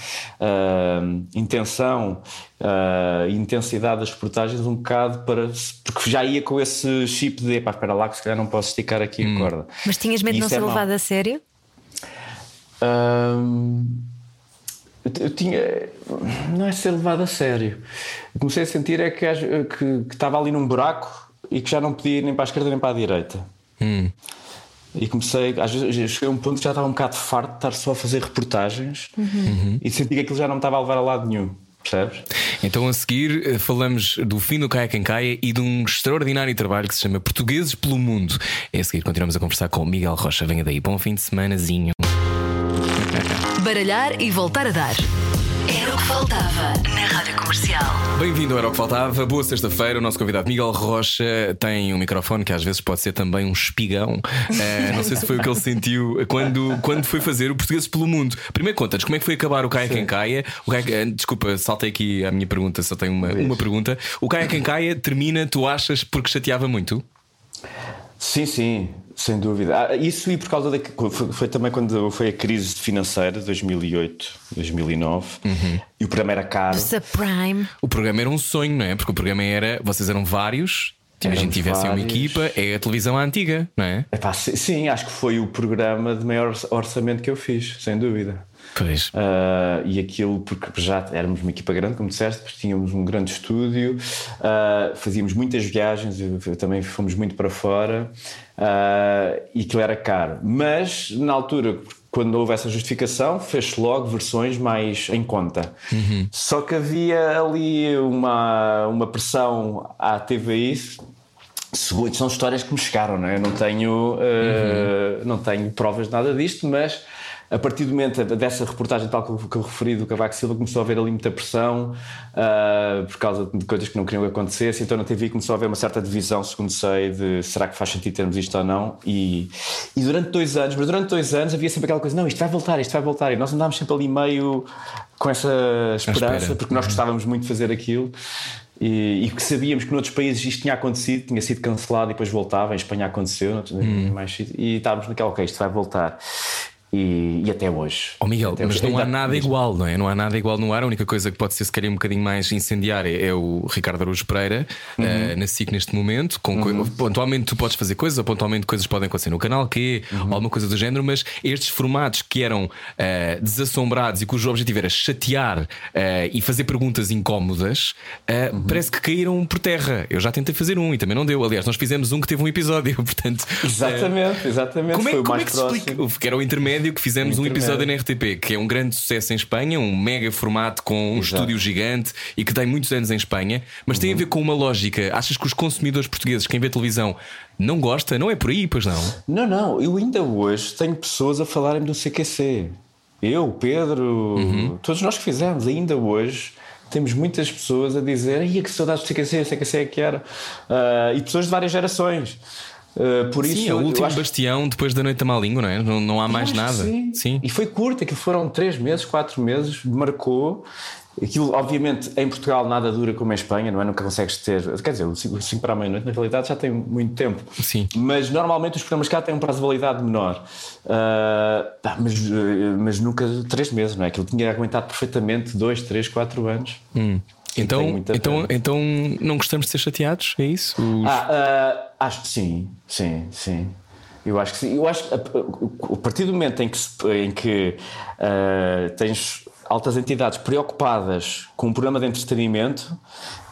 intenção uh, intensidade das reportagens um bocado para. Porque já ia com esse chip de pá, espera lá que se calhar não posso esticar aqui hum. a corda. Mas tinhas medo de não ser é levado a sério? eu tinha. Não é ser levado a sério. Comecei a sentir é que, que, que, estava ali num buraco e que já não podia ir nem para a esquerda nem para a direita. Hum. E comecei, às vezes cheguei a um ponto que já estava um bocado farto de estar só a fazer reportagens uhum. e senti que aquilo já não me estava a levar a lado nenhum. Percebes? Então a seguir eh, falamos do fim do Caia Quem Caia e de um extraordinário trabalho que se chama Portugueses pelo Mundo. É a seguir continuamos a conversar com Miguel Rocha. Venha daí, bom fim de semanazinho. Baralhar e voltar a dar. Era o que faltava na Rádio Comercial. Bem-vindo ao Era o que Faltava. Boa sexta-feira. O nosso convidado Miguel Rocha tem um microfone que às vezes pode ser também um espigão. Uh, não sei se foi o que ele sentiu quando, quando foi fazer o Portugueses pelo Mundo. Primeiro conta-nos como é que foi acabar o Caia Quem Caia. O Caia, eh, desculpa, saltei aqui a minha pergunta, só tenho uma, uma pergunta. O Caia Quem Caia termina, tu achas, porque chateava muito? Sim, sim. Sem dúvida. Ah, isso e por causa da. Foi, foi, também quando foi a crise financeira, 2008, 2009, uhum. e o programa era caro. Subprime. O programa era um sonho, não é? Porque o programa era. Vocês eram vários. a gente tivesse uma equipa, é a televisão antiga, não é? Epá, sim, acho que foi o programa de maior orçamento que eu fiz, sem dúvida. Pois. Uh, e aquilo, porque já éramos uma equipa grande, como disseste, tínhamos um grande estúdio, uh, fazíamos muitas viagens, também fomos muito para fora uh, e aquilo era caro. Mas na altura, quando houve essa justificação, fez logo versões mais em conta. Uhum. Só que havia ali uma, uma pressão à TVI são histórias que me chegaram, não é? Eu não tenho, uh, uhum. não tenho provas de nada disto, mas a partir do momento dessa reportagem tal que eu, que eu referi do Cavaco Silva, começou a haver ali muita pressão uh, por causa de coisas que não queriam que acontecesse. Então na TV começou a haver uma certa divisão, segundo sei, de será que faz sentido termos isto ou não. E, e durante dois anos, mas durante dois anos havia sempre aquela coisa: não, isto vai voltar, isto vai voltar. E nós andámos sempre ali meio com essa esperança, porque nós uhum. gostávamos muito de fazer aquilo. E, e, que sabíamos que noutros países isto tinha acontecido, tinha sido cancelado e depois voltava. Em Espanha aconteceu, hum. mais, e estávamos naquela, ok, isto vai voltar e, e, até hoje. Oh Miguel, até mas hoje. não há nada igual, não é? Não há nada igual no ar. A única coisa que pode ser se calhar um bocadinho mais incendiária é o Ricardo Araújo Pereira uhum. uh, na SIC neste momento. Com uhum. Pontualmente tu podes fazer coisas, ou pontualmente coisas podem acontecer no canal, que uhum. alguma coisa do género, mas estes formatos que eram uh, desassombrados e cujo objetivo era chatear uh, e fazer perguntas incómodas, uhum. parece que caíram por terra. Eu já tentei fazer um e também não deu. Aliás, nós fizemos um que teve um episódio, [LAUGHS] portanto. Exatamente, exatamente. Como é, como é que se explica? Que era o intermédio intermédio que fizemos um episódio na RTP, que é um grande sucesso em Espanha, um mega formato com um Exato. estúdio gigante e que tem muitos anos em Espanha, mas uhum. tem a ver com uma lógica. Achas que os consumidores portugueses, quem vê televisão, não gosta? Não é por aí, pois não? Não, não. Eu ainda hoje tenho pessoas a falarem do CQC. Eu, Pedro, uhum. todos nós que fizemos, ainda hoje temos muitas pessoas a dizer: Ai, que saudades do CQC, o CQC é que era. Uh, e pessoas de várias gerações. Uh, por sim, isso, é o último acho... bastião depois da noite da Malingo, não é? Não, não há mais nada. Sim. sim. E foi curto, aquilo foram três meses, quatro meses, marcou. Aquilo, obviamente, em Portugal nada dura como em Espanha, não é? Nunca consegues ter. Quer dizer, o 5 para a meia-noite, na realidade, já tem muito tempo. Sim. Mas normalmente os programas cá têm um prazo de validade menor. Uh, mas, mas nunca três meses, não é? Aquilo tinha aguentado perfeitamente dois, três, quatro anos. Hum. Então, então, então não gostamos de ser chateados? É isso? Os... Ah, uh, acho que sim, sim, sim. Eu acho que sim. Eu acho que a, a partir do momento em que, em que uh, tens altas entidades preocupadas com um programa de entretenimento,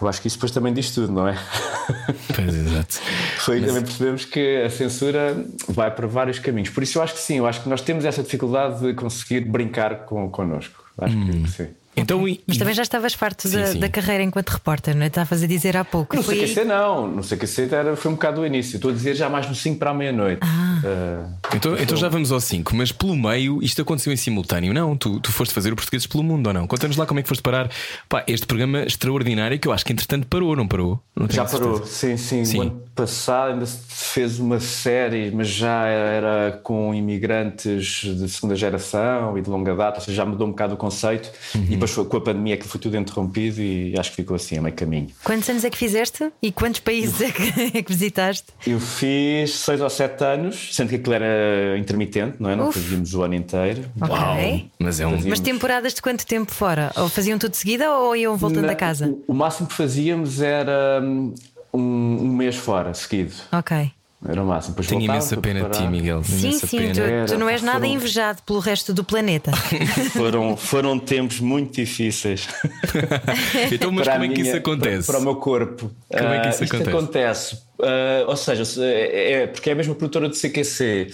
eu acho que isso depois também diz tudo, não é? [LAUGHS] Pois, exato. Foi aí que também percebemos que a censura vai para vários caminhos. Por isso eu acho que sim, eu acho que nós temos essa dificuldade de conseguir brincar com, connosco. Acho Hum. que sim. Então, e- Mas também já estavas farto Sim, da, sim. da carreira enquanto repórter, não é? Estavas a dizer há pouco. No Foi aí- CQC não, no CQC era, foi um bocado do início. Estou a dizer já mais no 5 para a meia-noite. Ah, Então, então já vamos ao 5, mas pelo meio isto aconteceu em simultâneo, não? Tu, tu foste fazer o Portugueses pelo Mundo ou não? Conta-nos lá como é que foste parar pá, este programa extraordinário que eu acho que entretanto parou, não parou? Não já parou, sim, sim, Sim. O ano passado ainda se fez uma série, mas já era com imigrantes de segunda geração e de longa data, ou seja, já mudou um bocado o conceito. Uhum. E depois foi, com a pandemia que foi tudo interrompido e acho que ficou assim, a meio caminho. Quantos anos é que fizeste? E quantos países é que, [LAUGHS] é que visitaste? Eu fiz seis ou sete anos, sendo que aquilo era intermitente, não é? Não Uf. fazíamos o ano inteiro. Ok. Mas é um. Fazia- Mas temporadas de quanto tempo fora? Ou faziam tudo de seguida ou iam voltando Na- a casa? O, o máximo que fazíamos era hum, um, um mês fora, seguido. Ok. Era o máximo. Depois Tenho imensa pena de ti. Miguel. Sim, imensa sim, pena. tu, Era, tu não és nada foram- invejado pelo resto do planeta. [LAUGHS] Foram, foram tempos muito difíceis. [LAUGHS] Então, mas Para como é que minha- isso acontece? Para, para o meu corpo. Como é que isso Ah, isto acontece? acontece, ah, ou seja, se- é, é- porque é a mesma produtora do CQC.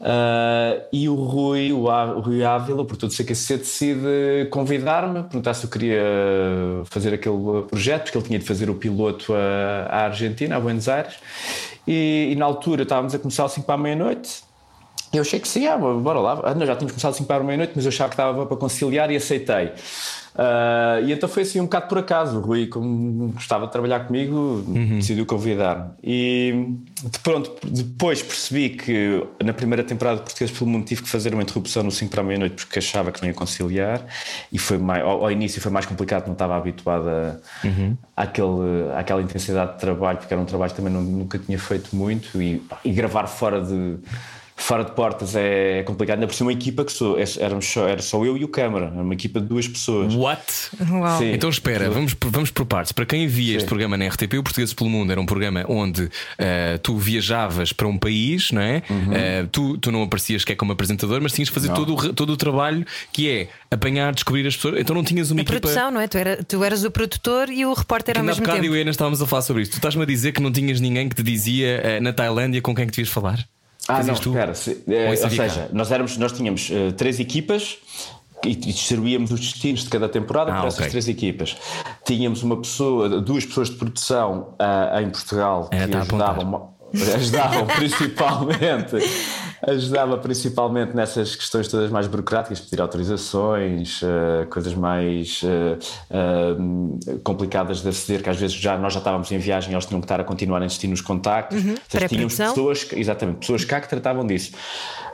Ah, e o Rui, o, Á- o Rui Ávila, o produtor do CQC, decide convidar-me, perguntar se eu queria fazer aquele projeto, porque ele tinha de fazer o piloto à Argentina, a Buenos Aires. E, e na altura estávamos a começar às 5 para a meia-noite. Eu achei que sim, ah, bora lá. Ah, não, já tínhamos começado às 5 para a meia-noite, mas eu achava que estava para conciliar e aceitei. Ah, e então foi assim um bocado por acaso. O Rui, como gostava de trabalhar comigo, decidiu convidar-me. E de pronto, depois percebi que na primeira temporada de Português pelo Mundo tive que fazer uma interrupção no 5 para a meia-noite porque achava que não ia conciliar. E foi mais, ao, ao início foi mais complicado, não estava habituado a, àquele, àquela intensidade de trabalho, porque era um trabalho que também não- nunca tinha feito muito. E, e gravar fora de fora de portas é complicado. Ainda por ser uma equipa que sou, éramos só, era só eu e o câmara, era uma equipa de duas pessoas. What? Sim. Então espera, vamos, por- vamos por partes. Para quem via este programa na RTP, o Portugueses pelo Mundo era um programa onde eh, tu viajavas para um país, não é? Uhum. Eh, tu, tu não aparecias que é como apresentador, mas tinhas que fazer todo o, todo o trabalho que é apanhar, descobrir as pessoas. Então não tinhas uma A equipa. produção, não é? Tu, era, tu eras o produtor e o repórter Que ao na mesmo tempo. eu e a Ana estávamos a falar sobre isto. Tu estás-me a dizer que não tinhas ninguém que te dizia eh, na Tailândia com quem que devias falar? Ah, não, tu? espera. se- é, Ou seja, nós, éramos, nós tínhamos eh, três equipas e, distribuíamos os destinos de cada temporada Ah, para essas ok. três equipas. Tínhamos uma pessoa, duas pessoas de produção ah, em Portugal que apontar. ajudavam, ajudavam [LAUGHS] principalmente ajudava principalmente nessas questões todas mais burocráticas, pedir autorizações, eh, coisas mais eh, eh, complicadas de aceder, que às vezes já, nós já estávamos em viagem e eles tinham que estar a continuar a insistir nos contactos. Ou seja, tínhamos pessoas, exatamente, pessoas cá que tratavam disso.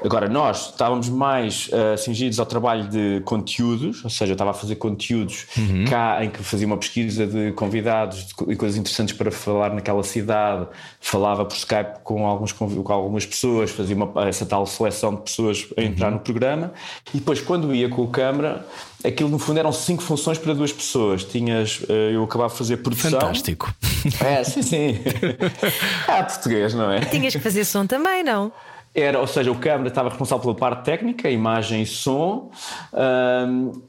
Agora, nós estávamos mais uh, cingidos ao trabalho de conteúdos, ou seja, eu estava a fazer conteúdos cá em que fazia uma pesquisa de convidados e coisas interessantes para falar naquela cidade, falava por Skype com, alguns, com algumas pessoas, fazia uma, essa tal seleção de pessoas a entrar no programa e depois, quando ia com o câmara, aquilo no fundo eram cinco funções para duas pessoas. Tinhas, uh, eu acabava de fazer produção. Fantástico. É, sim, sim. ah, [LAUGHS] português, não é? Tinhas que fazer som também, não? Era, ou seja, o câmara estava responsável pela parte técnica, imagem e som.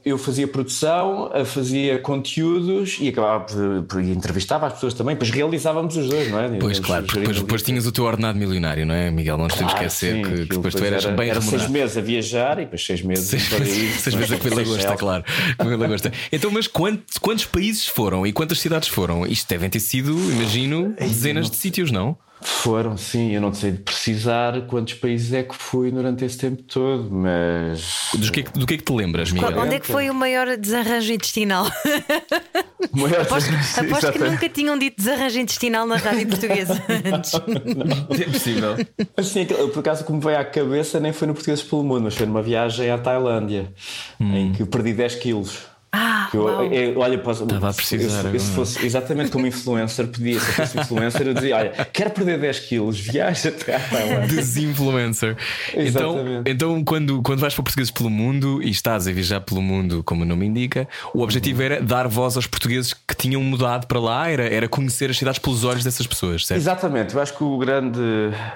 Eu fazia produção, eh, fazia conteúdos e acabava por, e entrevistava as pessoas também, depois realizávamos os dois, não é? Pois claro, depois, depois tinhas o teu ordenado milionário, não é, Miguel? Não nos temos que Ah, esquecer sim, que, que depois tu eras era, bem era seis remunerado. meses a viajar e depois seis meses Seis, para ir. seis vezes a comer lagosta, claro. Comer lagosta. Então, mas quantos, quantos países foram e quantas cidades foram? Isto devem ter sido, imagino, dezenas de sítios, não? Foram, sim, eu não sei de precisar quantos países é que fui durante esse tempo todo, mas. Do que, é que- do que é que te lembras, Miguel? Qual- Onde é que foi o maior desarranjo intestinal? Maior- Aposto, aposto que nunca tinham dito desarranjo intestinal na rádio portuguesa antes. [LAUGHS] É possível. Assim, por acaso, como veio à cabeça, nem foi no Português pelo Mundo, mas foi numa viagem à Tailândia, Hum. em que perdi 10 quilos. Ah, Eu, uau. eu- olha, posso, Estava a precisar se, se fosse exatamente como influencer, podia, se eu fosse influencer, eu dizia: Olha, quero perder 10 quilos, viaja até à Tailândia. [LAUGHS] Desinfluencer. então, Exatamente. então quando, quando vais para portugueses pelo mundo e estás a viajar pelo mundo, como o nome indica, o objetivo era dar voz aos portugueses que tinham mudado para lá, era, era conhecer as cidades pelos olhos dessas pessoas, certo? Exatamente, eu acho que o grande,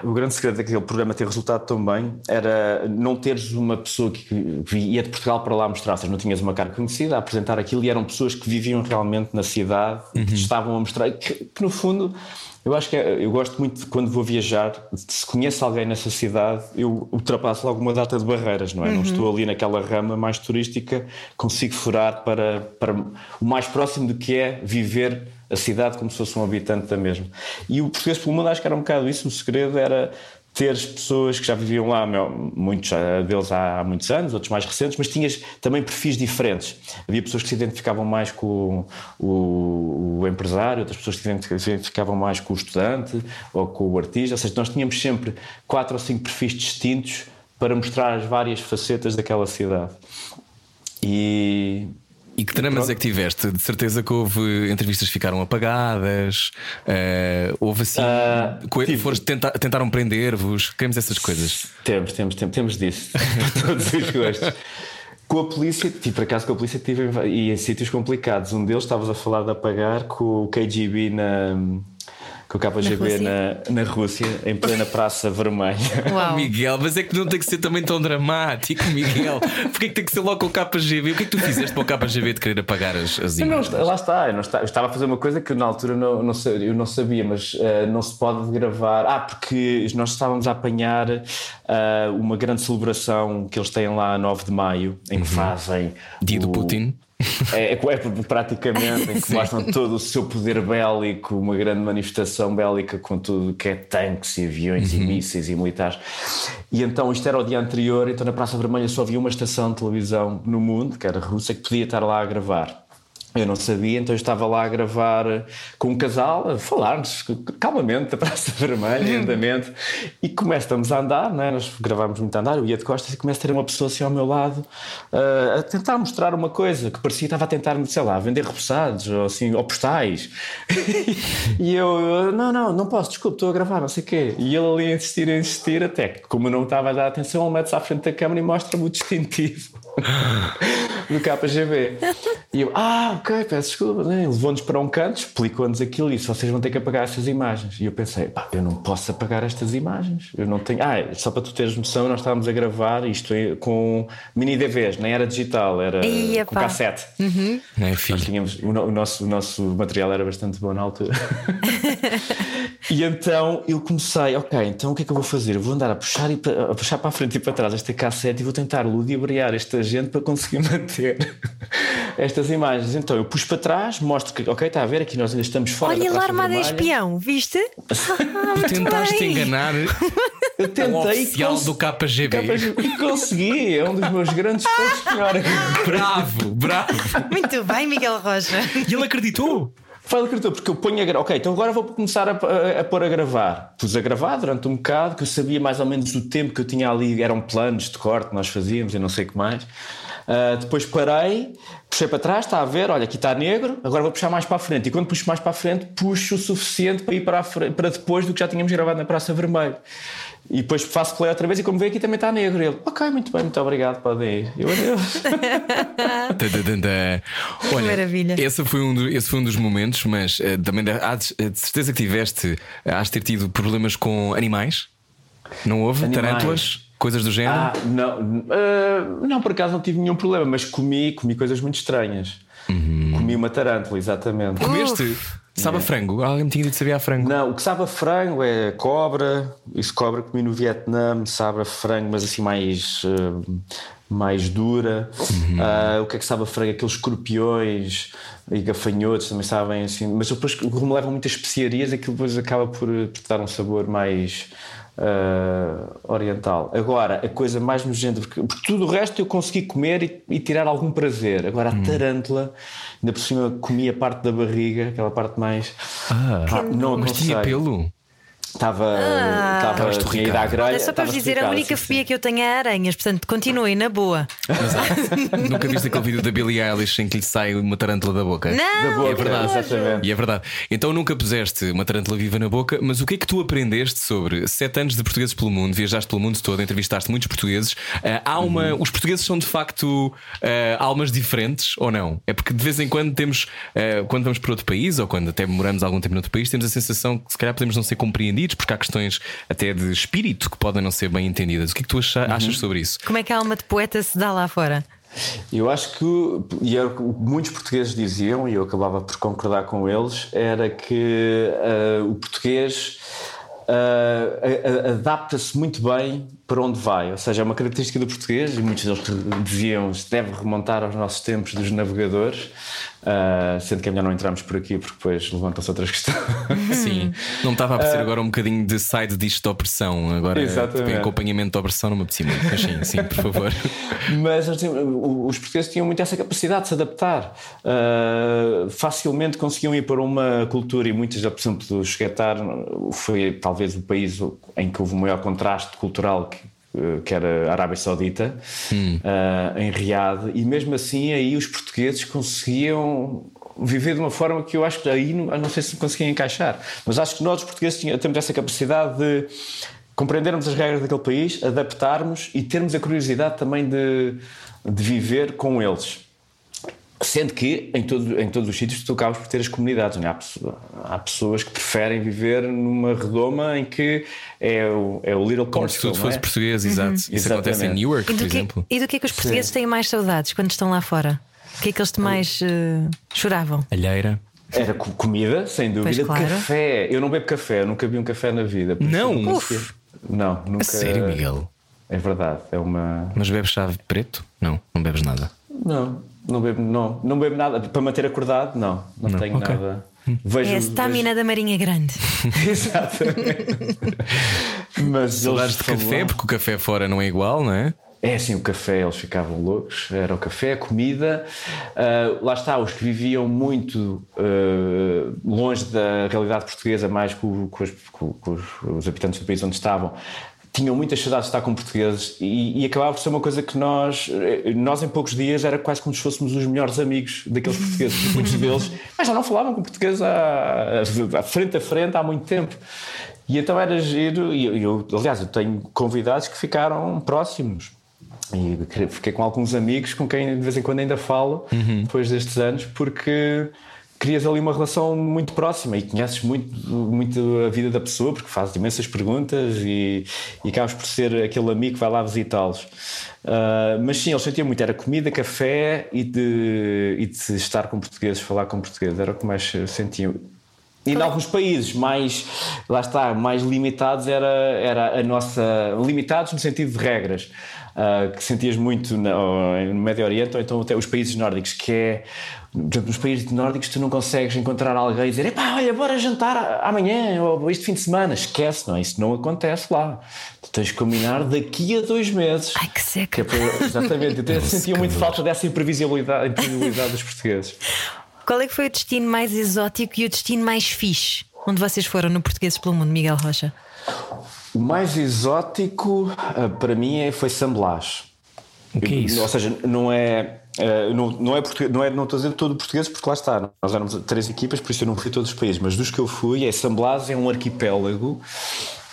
o grande segredo daquele programa ter resultado tão bem era não teres uma pessoa que vi- ia de Portugal para lá mostrar, ou seja, não tinhas uma cara conhecida apresentar aquilo e eram pessoas que viviam realmente na cidade e que estavam a mostrar, que, que no fundo. Eu acho que é- eu gosto muito de quando vou viajar, se conheço alguém nessa cidade, eu ultrapasso logo uma data de barreiras, não é? Não estou ali naquela rama mais turística, consigo furar para, para o mais próximo do que é viver a cidade como se fosse um habitante da mesma. E o português pelo mundo acho que era um bocado isso. O segredo era ter pessoas que já viviam lá, muitos ah, deles há, há muitos anos, outros mais recentes, mas tinhas também perfis diferentes. Havia pessoas que se identificavam mais com o, o empresário, outras pessoas que se identificavam mais com o estudante ou com o artista. Ou seja, nós tínhamos sempre quatro ou cinco perfis distintos para mostrar as várias facetas daquela cidade. E, E que dramas é que tiveste? De certeza que houve entrevistas que ficaram apagadas, eh, houve assim. Ah, coi- tive. foste tenta- tentaram prender-vos, queremos essas coisas. Temos, temos, temos, temos disso. Por [LAUGHS] todos os gostos. Com a polícia, tive por acaso com a polícia tive em, e em sítios complicados. Um deles estavas a falar de apagar com o KGB na. Com o KGB na, na Rússia, em plena Praça Vermelha. [LAUGHS] Uau. Oh, Miguel, mas é que não tem que ser também tão dramático, Miguel. Porquê que tem que ser logo com o KGB? O que é que tu fizeste para o KGB de querer apagar as, as Eu não- imagens? lá está, eu, não está- eu estava a fazer uma coisa que na altura não, não eu não sabia, mas eh, não se pode gravar. Ah, porque nós estávamos a apanhar ah, uma grande celebração que eles têm lá a 9 de maio, em que fazem. Uhum. Dia do o- Putin. É, é, é praticamente em que mostram todo o seu poder bélico, uma grande manifestação bélica com tudo que é tanques e aviões Uhum. e mísseis e militares. E então isto era o dia anterior, então na Praça Vermelha só havia uma estação de televisão no mundo, que era a Rússia, que podia estar lá a gravar. Eu não sabia, então eu estava lá a gravar com um casal, a falar-nos calmamente da Praça [LAUGHS] Vermelha, andamento, e começa, estamos a andar, né? nós gravámos muito a andar, eu ia de costas e começa a ter uma pessoa assim ao meu lado ah, a tentar mostrar uma coisa que parecia que estava a tentar, sei lá, vender repousados ou assim, ou postais. [LAUGHS] e eu, não, não, não posso, desculpe, estou a gravar, não sei o quê. E ele ali a insistir, a insistir, até que, como não estava a dar atenção, ele mete-se à frente da câmara e mostra-me o distintivo [LAUGHS] do KGB. E eu, ah, ok, peço desculpa. Né? Levou-nos para um canto, explicou-nos aquilo e disse: vocês vão ter que apagar estas imagens. E eu pensei: pá, eu não posso apagar estas imagens. Eu não tenho. Ah, só para tu teres noção, nós estávamos a gravar isto com mini DVs, nem era digital, era Ia, com pá. cassete. Não é, Nós filho? tínhamos, o, no- o nosso, o nosso material era bastante bom na altura. [LAUGHS] e então eu comecei, ok, então o que é que eu vou fazer? Eu vou andar a puxar, e pa- a puxar para a frente e para trás esta cassete e vou tentar ludibriar esta gente para conseguir [LAUGHS] manter estas imagens. Então eu puxo para trás, mostro que, ok, está a ver, aqui nós ainda estamos fora Olha da lá armada em espião, viste? [LAUGHS] Ah, Tentaste bem. enganar Eu o tentei oficial do KGB. E consegui, é um dos meus grandes feitos. Bravo, bravo. Muito bem, Miguel Rocha. E ele acreditou. Fala escritor, porque eu ponho a gravar. Ok, então agora vou começar a, a, a pôr a gravar. Pus a gravar durante um bocado, que eu sabia mais ou menos o tempo que eu tinha ali, eram planos de corte nós fazíamos e não sei o que mais. Ah, depois parei, puxei para trás, está a ver, olha, aqui está negro, agora vou puxar mais para a frente. E quando puxo mais para a frente, puxo o suficiente para ir para, para depois do que já tínhamos gravado na Praça Vermelho. E depois faço play outra vez e como vê aqui também está negro. Ele, ok, muito bem, muito obrigado, podem ir. Eu, adeus. Olha, maravilha. Esse foi, um do- esse foi um dos momentos, mas eh, também de- há de, de certeza que tiveste, eh, has de ter tido problemas com animais? Não houve? Animais. Tarântulas? Coisas do género? Ah, não, ah, não, por acaso não tive nenhum problema, mas comi, comi coisas muito estranhas. Comi uma tarântula, exatamente. Comeste? Sabe a frango? Alguém me tinha dito que sabia a frango. Não, o que sabe a frango é cobra. Isso cobra comi no Vietnã, sabe a frango, mas assim mais, ah, mais dura. Ah, o que é que sabe a frango? Aqueles escorpiões e gafanhotos também sabem assim. Mas depois, como levam muitas especiarias, aquilo depois acaba por, por dar um sabor mais. Ah, oriental. Agora, a coisa mais nojenta, porque, porque tudo o resto eu consegui comer e, e tirar algum prazer. Agora, a tarântula, ainda por cima, comi a parte da barriga, aquela parte mais. Ah, Ah, não mas tinha pelo? Estava, Ah. estava tinha ido à grelha. Olha, só para vos dizer, a única sim, fobia sim. que eu tenho é aranhas, portanto, continuem na boa. Nunca viste aquele vídeo da Billie Eilish em que lhe sai uma tarântula da boca? Não, Da boca, É verdade. exatamente. E é verdade. Então nunca puseste uma tarântula viva na boca, mas o que é que tu aprendeste sobre sete anos de portugueses pelo mundo? Viajaste pelo mundo todo, entrevistaste muitos portugueses. Ah, há uma, Os portugueses são de facto ah, almas diferentes ou não? É porque de vez em quando temos, ah, quando vamos para outro país ou quando até moramos algum tempo noutro país, temos a sensação que se calhar podemos não ser compreendidos porque há questões até de espírito que podem não ser bem entendidas. O que é que tu acha- achas sobre isso? Como é que a alma de poeta se dá lá fora? Eu acho que, e era o que muitos portugueses diziam, e eu acabava por concordar com eles, era que ah, o português a- adapta-se muito bem para onde vai. Ou seja, é uma característica do português, e muitos deles diziam se deve remontar aos nossos tempos dos navegadores, ah, sendo que é melhor não entrarmos por aqui, porque depois levantam-se outras questões. Sim, não estava a aparecer agora um bocadinho de side disto de opressão. Agora, Exatamente. tipo, em acompanhamento de opressão, muito. Mas sim, sim, por favor. [LAUGHS] Mas assim, os portugueses tinham muito essa capacidade de se adaptar. Uh, facilmente conseguiam ir para uma cultura e muitas, por exemplo, o Cheguetar foi talvez o país em que houve o maior contraste cultural que, uh, que era a Arábia Saudita, uh, em Riad, e mesmo assim aí os portugueses conseguiam viver de uma forma que eu acho que aí não, não sei se conseguiam encaixar, mas acho que nós os portugueses tinha- temos essa capacidade de compreendermos as regras daquele país, adaptarmos e termos a curiosidade também de, de viver com eles. Sendo que em, todo, em todos os sítios tu acabas por ter as comunidades. não é? Há, há pessoas que preferem viver numa redoma em que é o, é o Little Como se Portugal. tudo não é? fosse português, exato. Isso Exatamente. acontece em Newark, E por do, que, exemplo. e do que é que os portugueses têm mais saudades quando estão lá fora? O que é que eles mais eh, choravam? Alheira. Era co- comida, sem dúvida. claro. Café. Eu não bebo café, eu nunca vi um café na vida. Não? conseguia- Não, nunca. A sério, Miguel? É verdade. É uma. Mas bebes chave preto? Não, não bebes nada. Não, não bebo, não, não bebo nada. Para manter acordado, não. Não, tenho ok. nada. Vejo, É a estamina da Marinha Grande. vejo- [LAUGHS] Exatamente. [LAUGHS] Mas Saudades eles de café, porque o café fora não é igual, não é? É assim, o café, eles ficavam loucos. Era o café, a comida. Ah, lá está, os que viviam muito ah, longe da realidade portuguesa, mais com, com os, com- com os- os habitantes do país onde estavam. Tinham muitas saudades de estar com portugueses e, e acabava por ser uma coisa que nós, nós em poucos dias, era quase como se fôssemos os melhores amigos daqueles portugueses, muitos deles mas [LAUGHS] já não falavam com português à, à frente a frente há muito tempo. E então era giro, e eu, eu, aliás, eu tenho convidados que ficaram próximos. E fiquei com alguns amigos com quem de vez em quando ainda falo, depois destes anos, porque crias ali uma relação muito próxima e conheces muito, muito a vida da pessoa, porque fazes imensas perguntas e, e acabas por ser aquele amigo que vai lá visitá-los. Ah, mas sim, eles sentiam muito: era comida, café e de, e de estar com portugueses, falar com portugueses, era o que mais sentiam. E em alguns países mais, lá está, mais limitados era, era a nossa. limitados no sentido de regras, ah, que sentias muito no Médio Oriente ou então até os países nórdicos, que é. Por exemplo, nos países nórdicos tu não consegues encontrar alguém e dizer epá, olha, bora jantar amanhã ou este fim de semana. Esquece, não é? Isso não acontece lá. Tu tens que combinar daqui a dois meses. Ai, que Que seca. é para- exatamente, eu até [LAUGHS] sentia muito falta dessa imprevisibilidade, imprevisibilidade dos portugueses. Qual é que foi o destino mais exótico e o destino mais fixe? Onde vocês foram no Portugueses pelo Mundo, Miguel Rocha? O mais exótico ah, para mim é- foi San Blas. O que é isso? Ou seja, não é. ah, não, não é português, não é não estou a dizer todo português porque lá está, nós éramos três equipas, por isso eu não fui a todos os países, mas dos que eu fui, é San Blas é um arquipélago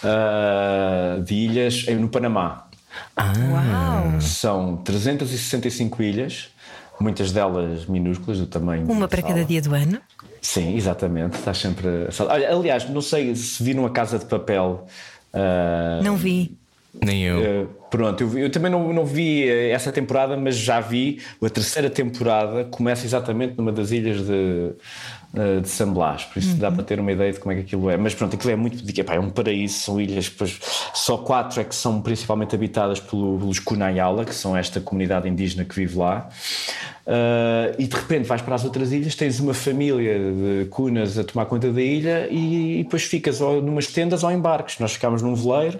ah, de ilhas em- no Panamá. Uau! São 365 ilhas, muitas delas minúsculas, do tamanho. Uma para sala. cada dia do ano. Sim, exatamente. Estás sempre. a- Olha, aliás, não sei se viram a Casa de Papel. Ah, Não vi. Nem eu. eh, pronto, eu, eu também não, não vi eh, essa temporada, mas já vi a terceira temporada. Começa exatamente numa das ilhas de, eh, de San Blas, por isso dá para ter uma ideia de como é que aquilo é. Mas pronto, aquilo é muito. epá, é um paraíso, são ilhas, pois, só quatro é que são principalmente habitadas pelo- pelos Kunayala, que são esta comunidade indígena que vive lá. Ah, e de repente vais para as outras ilhas, tens uma família de cunas a tomar conta da ilha e, e depois ficas ou numas tendas ou em barcos. Nós ficámos num veleiro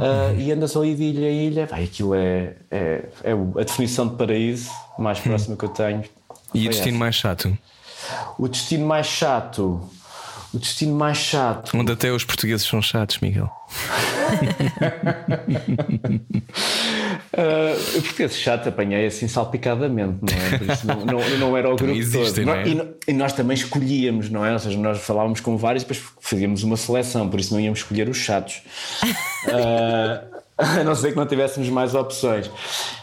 ah, e andas ali de ilha a ilha. Vai, aquilo é, é, é a definição de paraíso mais próxima que eu tenho. E o destino essa. mais chato? O destino mais chato. o destino mais chato. Onde até os portugueses são chatos, Miguel. Uh, o português chato apanhei assim salpicadamente, não é? Não, não, não era o grupo existem, todo. não é? E, e nós também escolhíamos, não é? Ou seja, nós falávamos com vários e depois fazíamos uma seleção, por isso não íamos escolher os chatos. Uh, [LAUGHS] a não ser que não tivéssemos mais opções.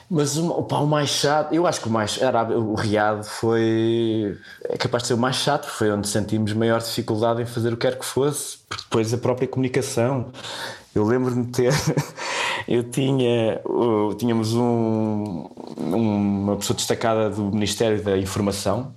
Mas o, pá, o mais chato, eu acho que o mais era o Riad foi é capaz de ser o mais chato, foi onde sentimos maior dificuldade em fazer o que quer que fosse, porque depois a própria comunicação. Eu lembro-me de ter. [LAUGHS] Eu tinha. Tínhamos um, uma pessoa destacada do Ministério da Informação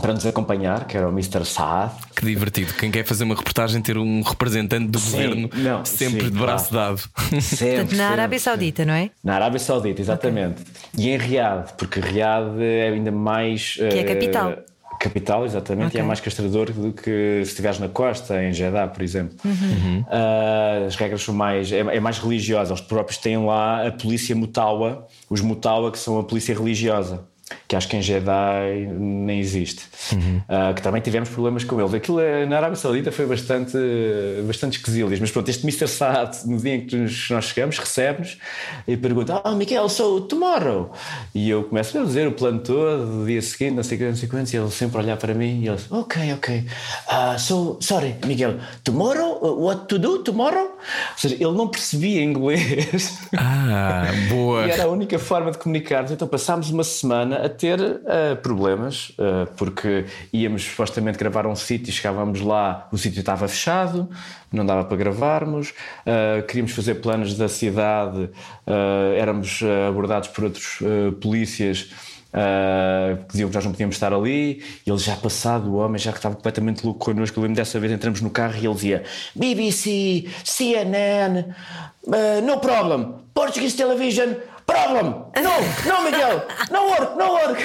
para nos acompanhar, que era o Mr. Saad. Que divertido. Quem quer fazer uma reportagem ter um representante do Sim, governo não, sempre sim, de braço dado. [LAUGHS] Sempre, Portanto, na Arábia sempre, Saudita, não é? Na Arábia Saudita, exatamente. E em Riad, porque Riad é ainda mais. Que é eh, capital. Capital, exatamente, Ok. e é mais castrador do que se estiveres na costa, em Jeddah, por exemplo. Uhum. Ah, as regras são mais. É, é mais religiosa. Eles próprios têm lá a polícia Mutawa, os Mutawa, que são a polícia religiosa. Que acho que em Jeddah nem existe. Ah, que também tivemos problemas com eles. Aquilo é- na Arábia Saudita foi bastante, bastante esquisílias. Mas pronto, este Mr. Saad, no dia em que nós chegamos, recebe-nos e pergunta: Ah, Miguel, so tomorrow. E eu começo a dizer o plano todo, do dia seguinte, não sei quantos, não sei e ele sempre olhar para mim e ele diz: Ok, ok. Ah, so, sorry, Miguel, tomorrow? Uh, What to do tomorrow? Ou seja, ele não percebia inglês. Ah, boa. [LAUGHS] E era a única forma de comunicarmos. Então passámos uma semana a ter ah, problemas, ah, porque íamos supostamente gravar um sítio e chegávamos lá, o sítio estava fechado, não dava para gravarmos, ah, queríamos fazer planos da cidade, éramos abordados por outros polícias. ah, que diziam que nós não podíamos estar ali, e ele já passado, o homem já que estava completamente louco connosco. Eu lembro dessa vez entramos no carro e ele dizia: BBC, CNN, ah, no problem, Portuguese television, problem, no, no, Miguel, no work, no work.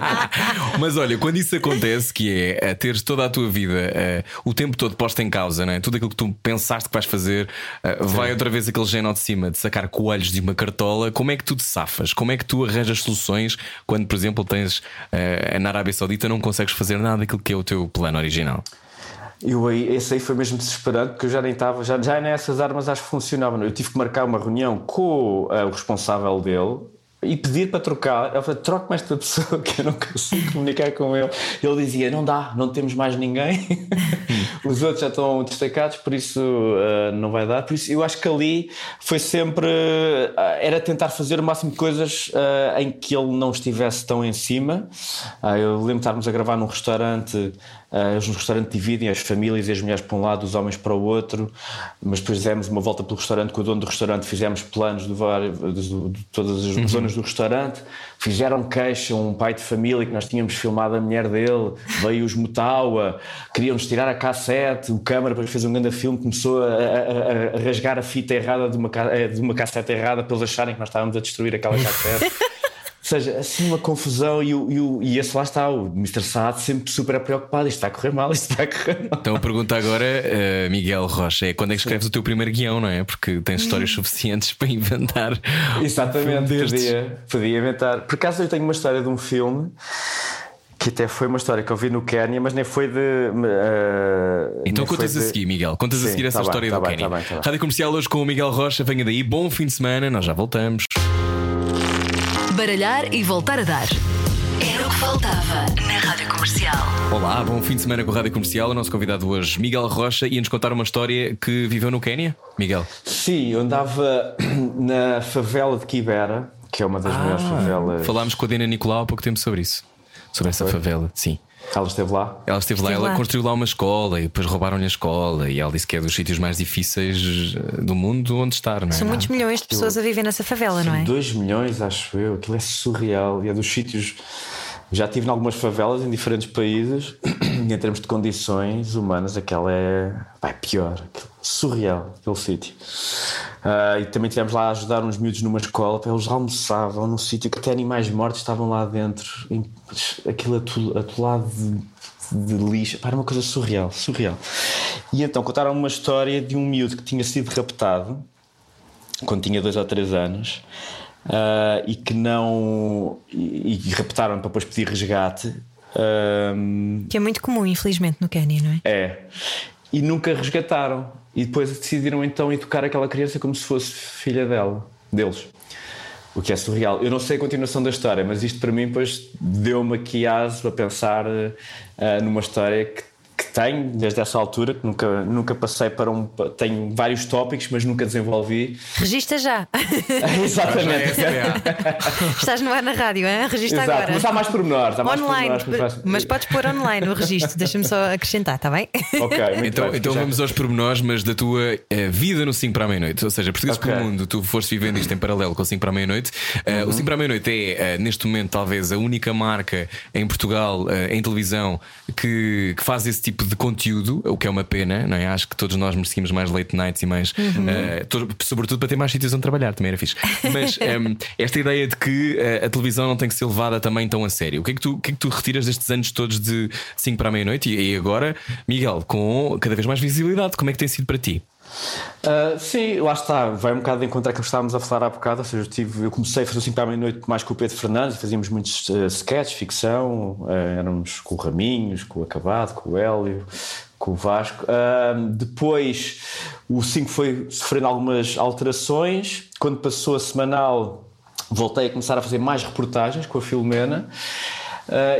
[LAUGHS] Mas olha, quando isso acontece, que é eh, teres toda a tua vida eh, o tempo todo posta em causa, não é? tudo aquilo que tu pensaste que vais fazer, eh, vai outra vez aquele género de cima de sacar coelhos de uma cartola. Como é que tu te safas? Como é que tu arranjas soluções quando, por exemplo, tens eh, na Arábia Saudita não consegues fazer nada daquilo que é o teu plano original? Aí, esse aí foi mesmo desesperante, porque eu já nem estava, já, já nessas armas acho que funcionavam. Eu tive que marcar uma reunião com eh, o responsável dele e pedir para trocar. Ele falou: troque-me esta pessoa [LAUGHS] que eu não consigo comunicar com ele. Ele dizia: não dá, não temos mais ninguém. [LAUGHS] Os outros já estão destacados, por isso eh, não vai dar. Por isso eu acho que ali foi sempre. eh, era tentar fazer o máximo de coisas eh, em que ele não estivesse tão em cima. Ah, eu lembro de estarmos a gravar num restaurante. Uh, eles no restaurante dividem as famílias e as mulheres para um lado, os homens para o outro, mas depois fizemos uma volta pelo restaurante com o dono do restaurante, fizemos planos de, vários- de- de todas as zonas do restaurante, fizeram queixa um pai de família que nós tínhamos filmado a mulher dele, veio os Mutawa, queríamos tirar a cassete, o câmara depois fez um grande filme, começou a, a- a- rasgar a fita errada de uma, eh, de uma cassete errada para eles acharem que nós estávamos a destruir aquela cassete. [LAUGHS] Ou seja, assim uma confusão e, o, e, o- e esse lá está, o Mr. Saad sempre super preocupado. Isto está a correr mal, isto está a correr mal. Então a pergunta agora, eh, Miguel Rocha, é quando é que escreves o teu primeiro guião, não é? Porque tens histórias suficientes para inventar. Exatamente, podia, podia inventar. Por acaso eu tenho uma história de um filme que até foi uma história que eu vi no Quénia, mas nem foi de. eh, Então contas a de- seguir, Miguel. Contas a seguir essa tá bem, história tá do bem, Quénia. tá tá bem. Rádio Comercial hoje com o Miguel Rocha. Venha daí. Bom fim de semana. Nós já voltamos. Baralhar e voltar a dar. Era o que faltava na Rádio Comercial. Olá, bom fim de semana com a Rádio Comercial. O nosso convidado hoje, Miguel Rocha, ia-nos contar uma história que viveu no Quénia. Miguel. Sim, eu andava [CLEARS THROAT] na favela de Kibera, que é uma das maiores favelas. Falámos com a Dena Nicolau há pouco tempo sobre isso. Sobre essa favela, sim. Ela esteve lá. Ela esteve, lá, Esteve ela lá. construiu lá uma escola e depois roubaram-lhe a escola. E ela disse que é dos sítios mais difíceis eh, do mundo onde estar, não é? São muitos milhões de pessoas a viver nessa favela, não é? 2 milhões, acho eu. Aquilo é surreal. E é dos sítios. Já estive em algumas favelas em diferentes países em termos de condições humanas, aquela é. Vai, pior. Aquilo- Surreal, aquele sítio. Ah, e também estivemos lá a ajudar uns miúdos numa escola. Eles almoçavam num sítio que até animais mortos estavam lá dentro. em- Aquilo atolado de, de lixo. Era uma coisa surreal, surreal. E então contaram uma história de um miúdo que tinha sido raptado quando tinha dois ou três anos ah, e que não. E, e raptaram para depois pedir resgate. Ahm, Que é muito comum, infelizmente, no Quênia, não é? é. E nunca resgataram. E depois decidiram então educar aquela criança como se fosse filha dela, deles. O que é surreal. Eu não sei a continuação da história, mas isto para mim depois deu-me aqui aso a pensar eh, numa história que, que tenho desde essa altura, que nunca, nunca passei para um. Tenho vários tópicos, mas nunca desenvolvi. Regista já. [LAUGHS] Exatamente. Estás no ar na rádio, hein? Regista Exato. agora. Mas há mais pormenores. Há mais Online, pormenores mas podes pôr online o registro, deixa-me só acrescentar, está bem? Ok, muito Então, bem, então já- vamos aos pormenores, mas da tua eh, vida no 5 para a meia-noite. Ou seja, português Ok. pelo mundo, tu foste vivendo isto em paralelo com o 5 para a meia-noite. Eh, Uhum. O 5 para a meia-noite é, eh, neste momento, talvez a única marca em Portugal, eh, em televisão, que, que faz esse tipo de conteúdo, o que é uma pena, não é? Acho que todos nós merecíamos mais late nights e mais. eh, to- sobretudo para ter mais sítios onde trabalhar, também era fixe. Mas [LAUGHS] ehm, esta ideia de que eh, a televisão não tem que ser levada também tão a sério. O que é que tu, que é que tu retiras destes anos todos de 5 para a meia-noite? E, e agora, Miguel, com cada vez mais visibilidade, como é que tem sido para ti? Uh, sim, lá está, vai um bocado de encontro que estávamos a falar há bocado. Ou seja, eu, tive, eu comecei a fazer o 5 para a meia-noite mais com o Pedro Fernandes, fazíamos muitos uh, sketches, ficção, uh, éramos com o Raminhos, com o Acabado, com o Hélio, com o Vasco. Uh, depois o 5 foi sofrendo algumas alterações. Quando passou a semanal, voltei a começar a fazer mais reportagens com a Filomena.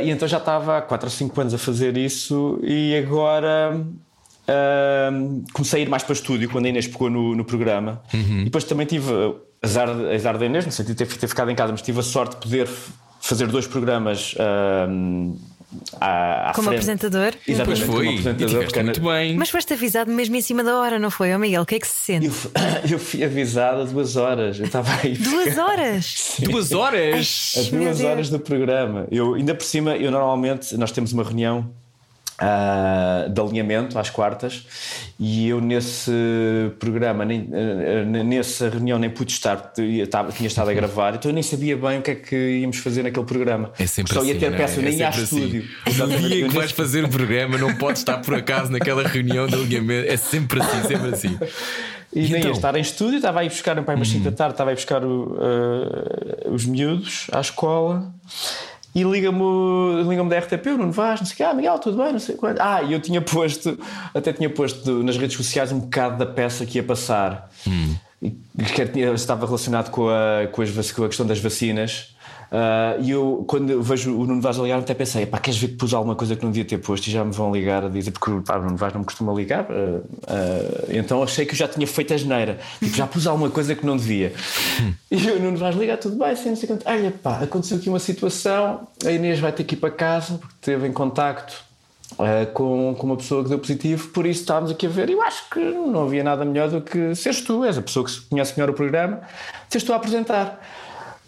E então já estava há 4 ou 5 anos a fazer isso e agora Ahm, comecei a ir mais para o estúdio quando a Inês pegou no, no programa. E depois também tive uh, azar, azar da Inês, no sentido de ter, ter ficado em casa, mas tive a sorte de poder fazer dois programas à, à Como frente. apresentador. Pois Exatamente, foi, como apresentador. porque muito bem. Mas foste avisado mesmo em cima da hora, não foi? Ó Miguel, o que é que se sente? Eu, [COUGHS] eu fui avisado a duas horas. Eu estava aí. Duas [LAUGHS] horas! Duas horas! a Meu duas Deus. horas do programa. Eu, ainda por cima, eu normalmente, nós temos uma reunião ah, de alinhamento às quartas e eu nesse programa, nem, ah, ah, nessa reunião nem pude estar, estava- tinha estado a gravar, então eu nem sabia bem o que é que íamos fazer naquele programa. É sempre Só ia assim, ter é? peça, É nem ia a sempre assim. estúdio. [LAUGHS] Exatamente, dia que vais fazer o programa, não podes estar por acaso naquela reunião de alinhamento. É sempre assim, sempre assim. [LAUGHS] E, E nem então? ia estar em estúdio, estava aí buscar um pai umas 5 da tarde, estava aí buscar o, ah, os miúdos à escola. E liga-me liga da RTP, o Nuno Vaz, não sei o quê, ah, Miguel, tudo bem, não sei quanto. Ah, e eu tinha posto, até tinha posto nas redes sociais um bocado da peça que ia passar. E que estava relacionado com a, com, as, com a questão das vacinas. Ah, e eu, quando vejo o Nuno Vaz a ligar, até pensei, pá, queres ver que pus alguma coisa que não devia ter posto? E já me vão ligar a dizer, porque pá, o Nuno Vaz não me costuma ligar. ah, ah, então achei que eu já tinha feito a geneira. Tipo, já pus alguma coisa que não devia. E o Nuno Vaz ligar, tudo bem, assim, não sei quanto. Olha, pá, aconteceu aqui uma situação, a Inês vai ter que ir para casa, porque esteve em contacto eh, com, com uma pessoa que deu positivo, por isso estávamos aqui a ver. Eu acho que não havia nada melhor do que seres tu, és a pessoa que conhece melhor o programa, seres tu a apresentar.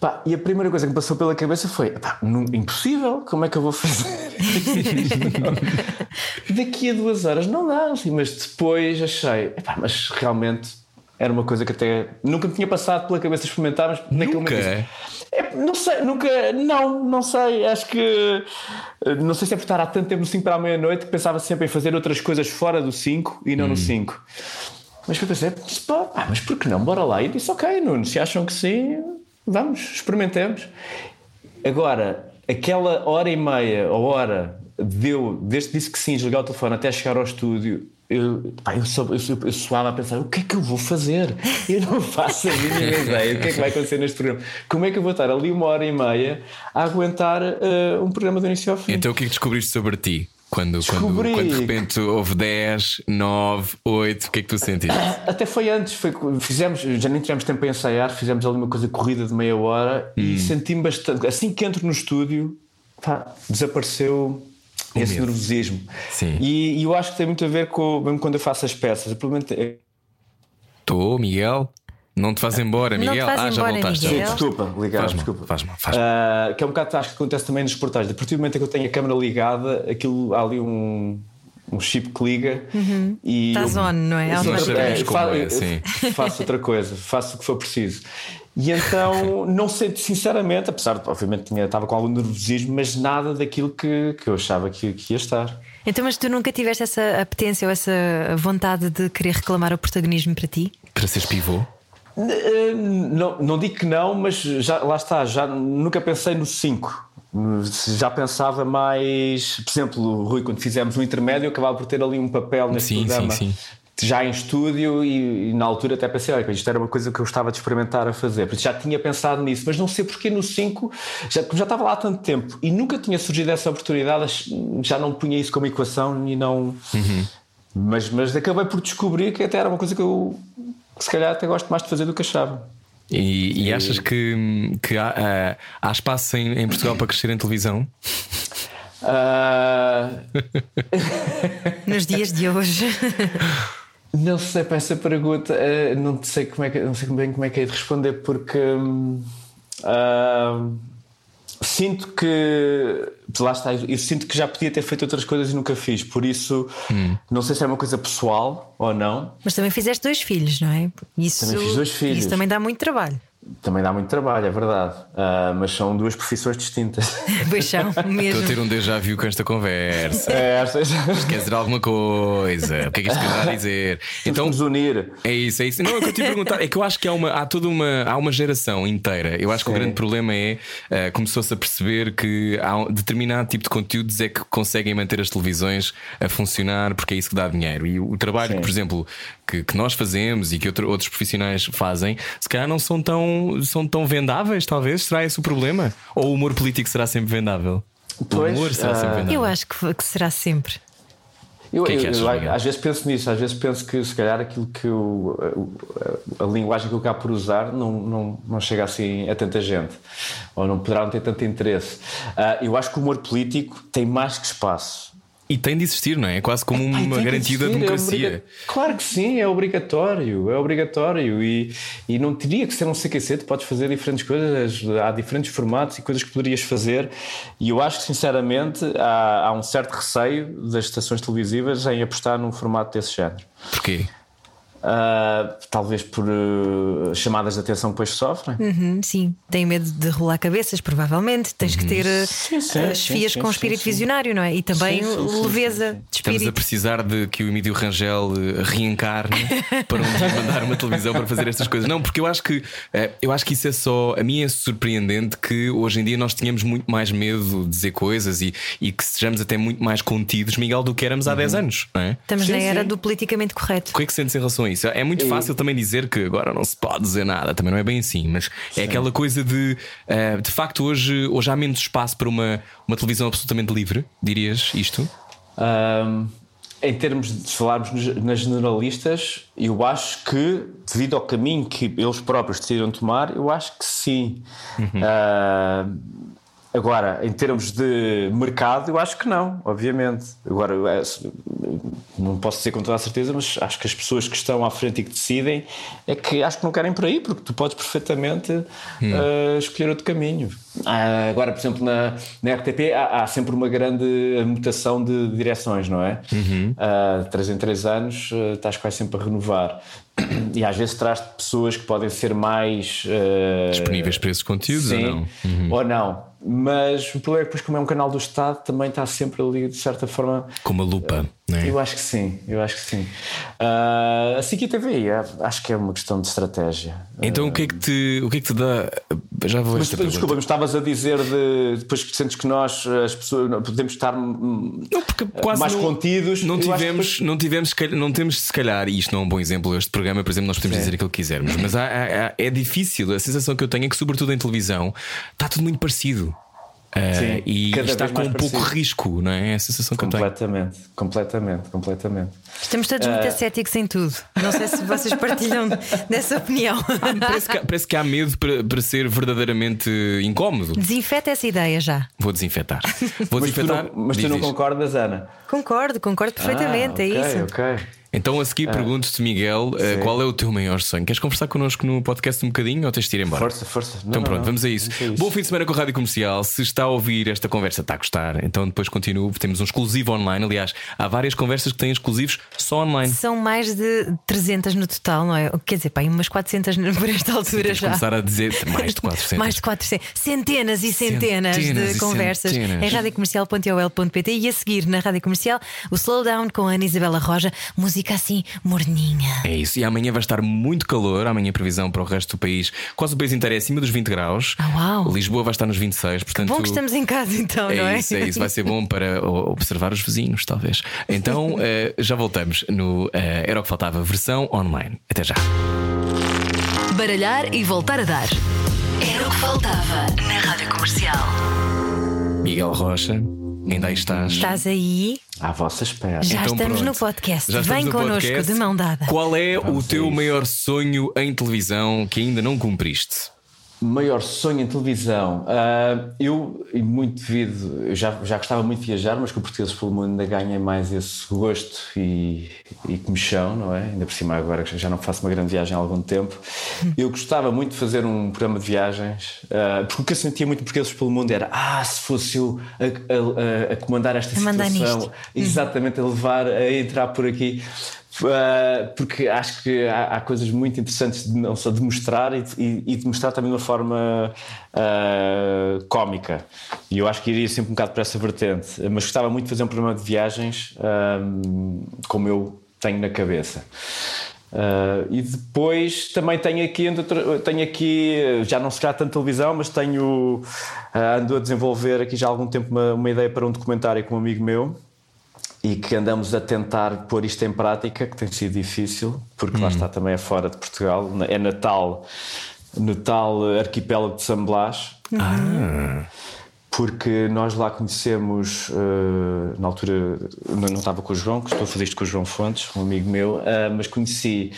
Pá, e a primeira coisa que me passou pela cabeça foi: pá, impossível, como é que eu vou fazer? [LAUGHS] Daqui a duas horas não dá, assim, mas depois achei, epá, mas realmente era uma coisa que até nunca me tinha passado pela cabeça experimentar, mas naquele Nunca? momento disse, é, não sei, nunca, não, não sei. Acho que eh, não sei se é por estar há tanto tempo no 5 para a meia-noite que pensava sempre em fazer outras coisas fora do 5 e não no 5. Mas eu pensei, pá, pá, mas por que não? Bora lá. E disse, ok, Nuno, se acham que sim, vamos, experimentemos. Agora, aquela hora e meia, ou hora, deu, desde que disse que sim, desligar o telefone até chegar ao estúdio. Eu, pá, eu, só, eu, só- eu suava a pensar: o que é que eu vou fazer? Eu não [LAUGHS] faço a mínima ideia. O que é que vai acontecer neste programa? Como é que eu vou estar ali uma hora e meia a aguentar eh, um programa do início ao fim? Então o que é que descobriste sobre ti? Quando, quando, Descobri. quando de repente houve 10, 9, 8, o que é que tu sentiste? [COUGHS] Até foi antes, foi, fizemos, já nem tivemos tempo a ensaiar, fizemos ali uma coisa corrida de meia hora Hum. e senti-me bastante. Assim que entro no estúdio, pá, desapareceu esse medo. nervosismo. Sim. E, e eu acho que tem muito a ver com, mesmo quando eu faço as peças, eu, Estou, Miguel? Não te vais embora, Não te Miguel? vais ah, já embora, voltaste. Miguel. Desculpa, ligar, Faz mal, desculpa. faz mal, faz mal. Ah, que é um bocado acho que acontece também nos portais. A partir do momento em que eu tenho a câmera ligada, aquilo há ali um, um chip que liga e Estás on, não é? eu como fa- é, sim. faço outra coisa, faço o que for preciso. E então, [LAUGHS] não sei, sinceramente, apesar de, obviamente, tinha, estava com algum nervosismo, mas nada daquilo que, que eu achava que, que ia estar. Então, mas tu nunca tiveste essa apetência ou essa vontade de querer reclamar o protagonismo para ti? Para seres pivô? Eh, Não, não digo que não, mas já, lá está, já nunca pensei no 5. Já pensava mais, por exemplo, Rui, quando fizemos um intermédio, eu acabava por ter ali um papel neste Sim, programa. sim, sim. Já em estúdio e, e na altura até pensei, olha, isto era uma coisa que eu gostava de experimentar a fazer. Por isso já tinha pensado nisso, mas não sei porque no 5, já, como já estava lá há tanto tempo e nunca tinha surgido essa oportunidade, já não punha isso como equação e não. Mas, mas acabei por descobrir que até era uma coisa que eu que se calhar até gosto mais de fazer do que achava. E, e achas que, que há, há- há espaço em, em Portugal para crescer em televisão? Ah, [LAUGHS] Nos dias de hoje. Não sei para essa pergunta, eh, não sei como é que não sei bem como é que é de responder porque ah, sinto que lá está, eu sinto que já podia ter feito outras coisas e nunca fiz, por isso não sei se é uma coisa pessoal ou não. Mas também fizeste dois filhos, não é? Isso, Também fiz dois filhos. Isso também dá muito trabalho. Também dá muito trabalho, é verdade, Ah, mas são duas profissões distintas. [LAUGHS] Pois são, Estou a mesmo. ter um déjà vu com esta conversa. É, Quer dizer alguma coisa? O que é que isto quer dizer? [LAUGHS] então, nos unir. É isso, é isso. Não, é que eu te ia perguntar. É que eu acho que há, uma, há toda uma, há uma geração inteira. Eu acho que o Sim. grande problema é eh, começou-se a perceber que há um determinado tipo de conteúdos é que conseguem manter as televisões a funcionar porque é isso que dá dinheiro. E o trabalho Sim. que, por exemplo, que, que nós fazemos e que outro- outros profissionais fazem, se calhar não são tão, são tão vendáveis, talvez. Será esse o problema? Ou o humor político será sempre vendável? Pois, o humor será sempre ah, vendável. Eu acho que, que será sempre. Eu, que é que eu- achas, eu, às vezes penso nisso, às vezes penso que se calhar aquilo que eu, a, a linguagem que eu acabo por usar não, não, não chega assim a tanta gente, ou não poderá não ter tanto interesse. Ah, eu acho que o humor político tem mais que espaço. E tem de existir, não é? É quase como uma que garantia da existir, é democracia. obriga- Claro que sim, é obrigatório, é obrigatório e, e não teria que ser um CQC, tu podes fazer diferentes coisas, há diferentes formatos e coisas que poderias fazer e eu acho que sinceramente há, há um certo receio das estações televisivas em apostar num formato desse género. Porquê? Ah, talvez por uh, chamadas de atenção que depois sofrem. Uhum, sim, tem medo de rolar cabeças, provavelmente. Tens que ter uh, Sim, sim, as fias sim, com sim, espírito sim. visionário, não é? E também Sim, sim, sim, leveza sim, sim. de Estamos a espírito. precisar de que o Emílio Rangel eh, reencarne [LAUGHS] para dia mandar uma televisão para fazer estas coisas. Não, porque eu acho que eh, eu acho que isso é só. A mim é surpreendente que hoje em dia nós tínhamos muito mais medo de dizer coisas e, e que sejamos até muito mais contidos, Miguel, do que éramos há 10 anos, não é? Estamos na era sim. do politicamente correto. O que é que sentes em relação a isso? É muito fácil também dizer que agora não se pode dizer nada, também não é bem assim, mas é aquela coisa de eh, de facto hoje, hoje há menos espaço para uma, uma televisão absolutamente livre, dirias isto? Ahm, em termos de falarmos nas generalistas, eu acho que, devido ao caminho que eles próprios decidiram tomar, eu acho que sim. Ahm, agora, em termos de mercado, eu acho que não, obviamente. Agora, é, não posso dizer com toda a certeza, mas acho que as pessoas que estão à frente e que decidem é que acho que não querem por aí, porque tu podes perfeitamente ah, escolher outro caminho. Ah, agora, por exemplo, na, na RTP há, há sempre uma grande mutação de direções, não é? Ah, de 3 em 3 anos ah, estás quase sempre a renovar. E às vezes traz pessoas que podem ser mais ah, Disponíveis para esses conteúdos ou sim, não? ou não. Mas o problema é que depois, como é um canal do Estado, também está sempre ali, de certa forma. Com uma lupa, não é? Eu acho que sim, eu acho que sim. Ah, a SIC TV, é- acho que é uma questão de estratégia. Então o que é que te, o que é que te dá? Já vou Mas esta desculpa, mas estavas a dizer de depois que sentes que nós, as pessoas, podemos estar Não, porque quase mais não, contidos. Não que tivemos, não tivemos, não temos se calhar, e isto não é um bom exemplo. Este programa, por exemplo, nós podemos Sim. dizer aquilo que quisermos, mas há- há- é difícil. A sensação que eu tenho é que, sobretudo em televisão, está tudo muito parecido. Ah, Sim, e cada está vez com mais um pouco parecido. risco, não é? É a sensação que eu tenho. Completamente, completamente, completamente. Estamos todos muito ascéticos em tudo. Não sei se vocês partilham [LAUGHS] dessa opinião. Parece que, há- parece que há medo para, para ser verdadeiramente incómodo. Desinfeta essa ideia já. Vou desinfetar. [LAUGHS] Vou Mas tu desinfetar. não, mas tu não concordas, Ana? Concordo, concordo perfeitamente. Ah, é ok, isso. Ok. Então a seguir pergunto-te, Miguel, eh, Sim. qual é o teu maior sonho? Queres conversar connosco no podcast um bocadinho ou tens de ir embora? Força, força. Não, Então pronto, não. vamos a isso. Vamos a Bom fim de semana com a Rádio Comercial. Se está a ouvir esta conversa, está a gostar. Então depois continuo. Temos um exclusivo online. Aliás, há várias conversas que têm exclusivos só online. São mais de 300 no total, não é? Quer dizer, pá, umas 400 [LAUGHS] por esta altura de já. começar a dizer mais de 400. Mais de 400, centenas e centenas, Centenas de e conversas centenas. em radiocomercial.ol.pt e a seguir na Rádio Comercial o Slowdown com a Ana Isabela Roja, música fica assim morninha. É isso. E amanhã vai estar muito calor. Amanhã a previsão para o resto do país. Quase o país inteiro é acima dos 20 graus. Ah, uau. Lisboa vai estar nos 26. Portanto, Bom que estamos em casa então, não é? É isso, é isso. Vai ser bom para observar os vizinhos, talvez. Então, [LAUGHS] eh, já voltamos no eh, Era o que Faltava, versão online. Até já. Baralhar e voltar a dar. Era o que faltava na Rádio Comercial. Miguel Rocha, ainda aí estás. Estás aí? À vossa espera. Já Então, estamos pronto. no podcast. Já Vem no connosco podcast. de mão dada. Qual é Vamos o teu maior sonho em televisão que ainda não cumpriste? Maior sonho em televisão. Ah, eu, e muito devido, eu já, já gostava muito de viajar, mas com o Portugueses pelo Mundo ainda ganhei mais esse gosto e, e comichão, não é? Ainda por cima, agora que já não faço uma grande viagem há algum tempo. [LAUGHS] Eu gostava muito de fazer um programa de viagens, ah, porque o que eu sentia muito Portugueses pelo Mundo era: ah, se fosse eu a, a- a- a comandar esta situação, nisto. exatamente a levar, a entrar por aqui. Uh, porque acho que há, há coisas muito interessantes de, não só de mostrar e de, e- de mostrar também de uma forma uh, cómica. E eu acho que iria sempre um bocado para essa vertente. Mas gostava muito de fazer um programa de viagens um, como eu tenho na cabeça. Uh, e depois também tenho aqui, tenho aqui, já não se calhar tanto televisão, mas tenho, uh, ando a desenvolver aqui já há algum tempo uma, uma ideia para um documentário com um amigo meu e que andamos a tentar pôr isto em prática, que tem sido difícil, porque lá está também é fora de Portugal, é Natal, no tal arquipélago de San Blas. Porque nós lá conhecemos, eh, na altura, não não estava com o João, que estou a fazer isto com o João Fontes, um amigo meu, eh, mas conheci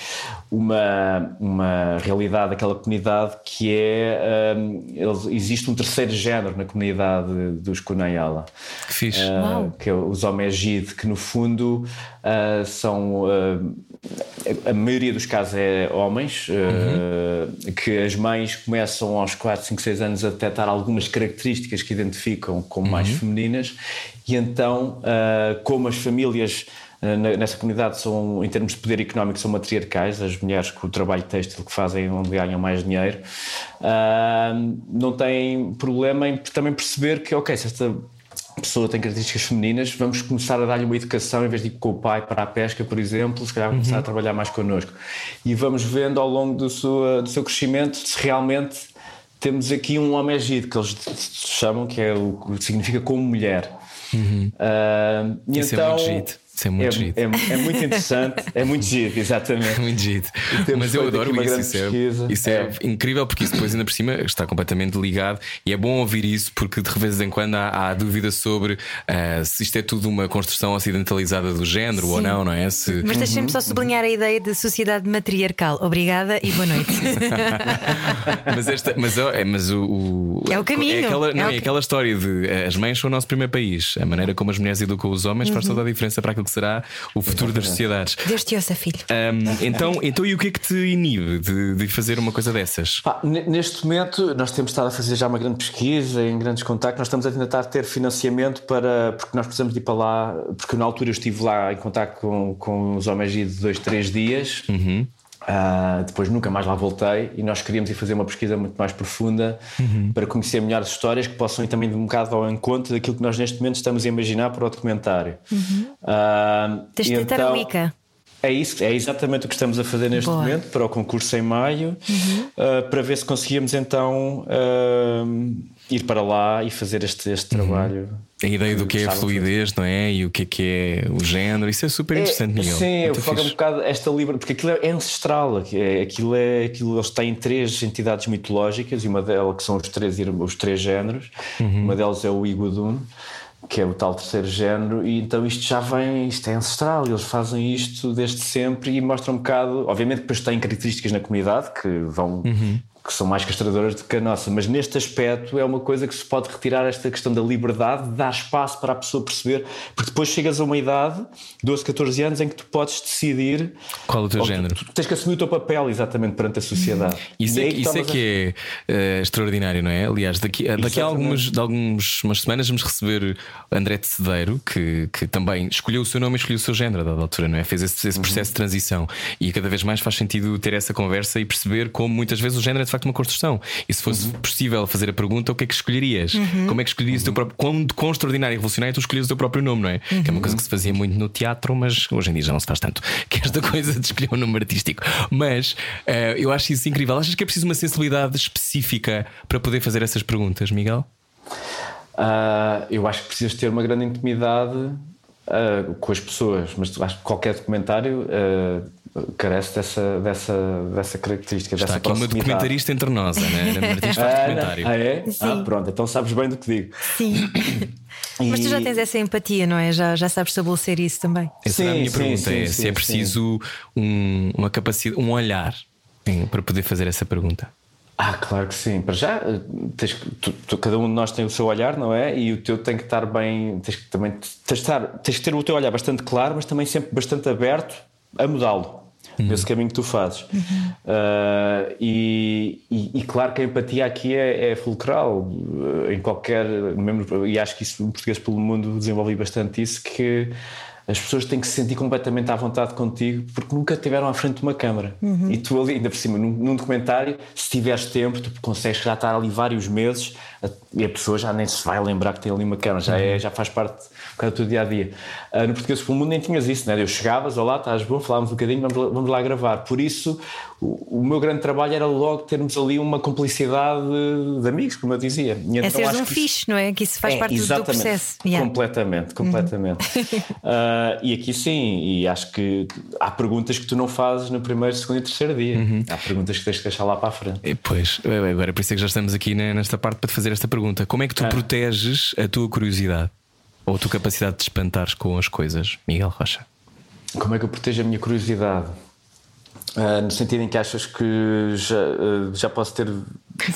uma, uma realidade daquela comunidade que é. eh, eles- existe um terceiro género na comunidade dos Kunayala. Que fixe. Uh, que é os Omegide, que no fundo uh, são. A maioria dos casos é homens, uh, que as mães começam aos 4, 5, 6 anos a detectar algumas características que identificam como mais femininas, e então, uh, como as famílias. na- Nessa comunidade são, em termos de poder económico, são matriarcais, as mulheres com o trabalho têxtil que fazem onde ganham mais dinheiro, uh, não têm problema em também perceber que, ok, se esta pessoa tem características femininas, vamos começar a dar-lhe uma educação em vez de ir com o pai para a pesca, por exemplo, se calhar Uhum. começar a trabalhar mais connosco. E vamos vendo ao longo do seu, do seu crescimento se realmente temos aqui um homem agido, que eles chamam, que é o que significa como mulher. Ah, e Uhum. Isso é então, muito giro. Isso é muito giro. é, é muito interessante, é muito [LAUGHS] giro, exatamente. Muito giro. Mas eu adoro isso. Isso, é, isso é É. incrível porque isso depois ainda por cima está completamente ligado e é bom ouvir isso porque de vez em quando há, há dúvida sobre ah, se isto é tudo uma construção ocidentalizada do género ou Sim. não, não é? Se, Mas deixem-me só sublinhar a ideia de sociedade matriarcal. Obrigada e boa noite. [LAUGHS] mas, esta, mas, é, mas o, o- É o caminho, É aquela, é não, o é ca- aquela história de eh, as mães são o nosso primeiro país. A maneira como as mulheres educam os homens faz Uhum. toda a diferença para aquilo que será o futuro das sociedades. Deus te ouça, filho. Ahm, então, então, e o que é que te inibe de, de fazer uma coisa dessas? Pá, ne- neste momento, nós temos estado a fazer já uma grande pesquisa, em grandes contactos. Nós estamos a tentar ter financiamento para. porque nós precisamos de ir para lá. Porque na altura eu estive lá em contacto com, com os homens de dois, três dias. Ah, depois nunca mais lá voltei e nós queríamos ir fazer uma pesquisa muito mais profunda para conhecer melhor as histórias que possam ir também de um bocado ao encontro daquilo que nós neste momento estamos a imaginar para o documentário. Ah, Tens de e tentar a Wicca. É isso, é exatamente o que estamos a fazer neste Boa. momento para o concurso em maio, uh, para ver se conseguíamos então uh, ir para lá e fazer este, este trabalho. A ideia do que é a fluidez, não é? E o que é que é o género, isso é super interessante, É, Miguel. Sim, eu foco um bocado esta liberdade, porque aquilo é ancestral, é- aquilo é aquilo, eles têm três entidades mitológicas e uma delas que são os três, os três géneros, Uhum. uma delas é o Iguodun, que é o tal terceiro género, e então isto já vem, isto é ancestral, eles fazem isto desde sempre e mostram um bocado, obviamente depois têm características na comunidade que vão. Uhum. Que são mais castradoras do que a nossa, mas neste aspecto é uma coisa que se pode retirar esta questão da liberdade, de dar espaço para a pessoa perceber, porque depois chegas a uma idade, 12, 14 anos, em que tu podes decidir Qual o teu ou tu- género? Tu, tens que assumir o teu papel exatamente perante a sociedade. Isso, E é, que- isso é tomas a- que é eh, extraordinário, não é? Aliás, daqui, daqui a algumas, de alguns, umas semanas vamos receber André de Cedeiro, que, que também escolheu o seu nome e escolheu o seu género a dada altura, não é? Fez esse, Uhum. esse processo de transição e cada vez mais faz sentido ter essa conversa e perceber como muitas vezes o género é de facto uma construção. E se fosse Uhum. possível fazer a pergunta, o que é que escolherias? Como é que escolherias o teu próprio. Quão, quão extraordinário e revolucionário tu escolhias o teu próprio nome, não é? Que é uma coisa que se fazia muito no teatro, mas hoje em dia já não se faz tanto. [LAUGHS] Que esta coisa de escolher um nome artístico. Mas eh, eu acho isso incrível. Achas que é preciso uma sensibilidade específica para poder fazer essas perguntas, Miguel? Ah, eu acho que precisas ter uma grande intimidade ah, com as pessoas, mas acho que qualquer documentário ah, carece dessa, dessa, dessa característica. Está dessa aqui uma documentarista entre nós, Ana, Ana Martins faz Ah, documentário. ah, é? Sim. Ah, pronto, então sabes bem do que digo. Sim. [COUGHS] Mas tu já E- tens essa empatia, não é? Já, já sabes estabelecer isso também. Essa era a Sim, minha sim, pergunta: sim, é sim, se é sim. preciso um, uma capacidade, um olhar em- para poder fazer essa pergunta. Ah, claro que sim. Para já, eh, tens, tu- tu- cada um de nós tem o seu olhar, não é? E o teu tem que estar bem. Tens que, também, tens, de estar, tens que ter o teu olhar bastante claro, mas também sempre bastante aberto a mudá-lo. Nesse caminho que tu fazes. Ah, e, e- e claro que a empatia aqui é, é fulcral eh, em qualquer. Mesmo, e acho que isso, em português pelo mundo, desenvolvi bastante isso. Que as pessoas têm que se sentir completamente à vontade contigo porque nunca estiveram à frente de uma câmara. E tu ali, ainda por cima, num, num documentário, se tiveres tempo, tu consegues já estar ali vários meses a- e a pessoa já nem se vai lembrar que tem ali uma câmara, já, é, já faz parte um bocado do teu dia a dia. Ah, no Português pelo Mundo nem tinhas isso, né? Eu chegavas, olá, estás bom, falávamos um bocadinho, vamos lá, vamos lá gravar. Por isso, o, o meu grande trabalho era logo termos ali uma complicidade de, amigos, como eu dizia. E é então seres acho um que isso- fixe, não é? Que isso faz é, parte do- processo. Yeah. Completamente, completamente. [LAUGHS] Ah, e aqui sim, e acho que há perguntas que tu não fazes no primeiro, segundo e terceiro dia. Há perguntas que tens que deixar lá para a frente. E, Pois, eh, agora por isso é que já estamos aqui ne- nesta parte para te fazer esta pergunta: como é que tu proteges a tua curiosidade ou a tua capacidade de espantares com as coisas, Miguel Rocha? Como é que eu protejo a minha curiosidade? Ah, no sentido em que achas que já, ah, já posso ter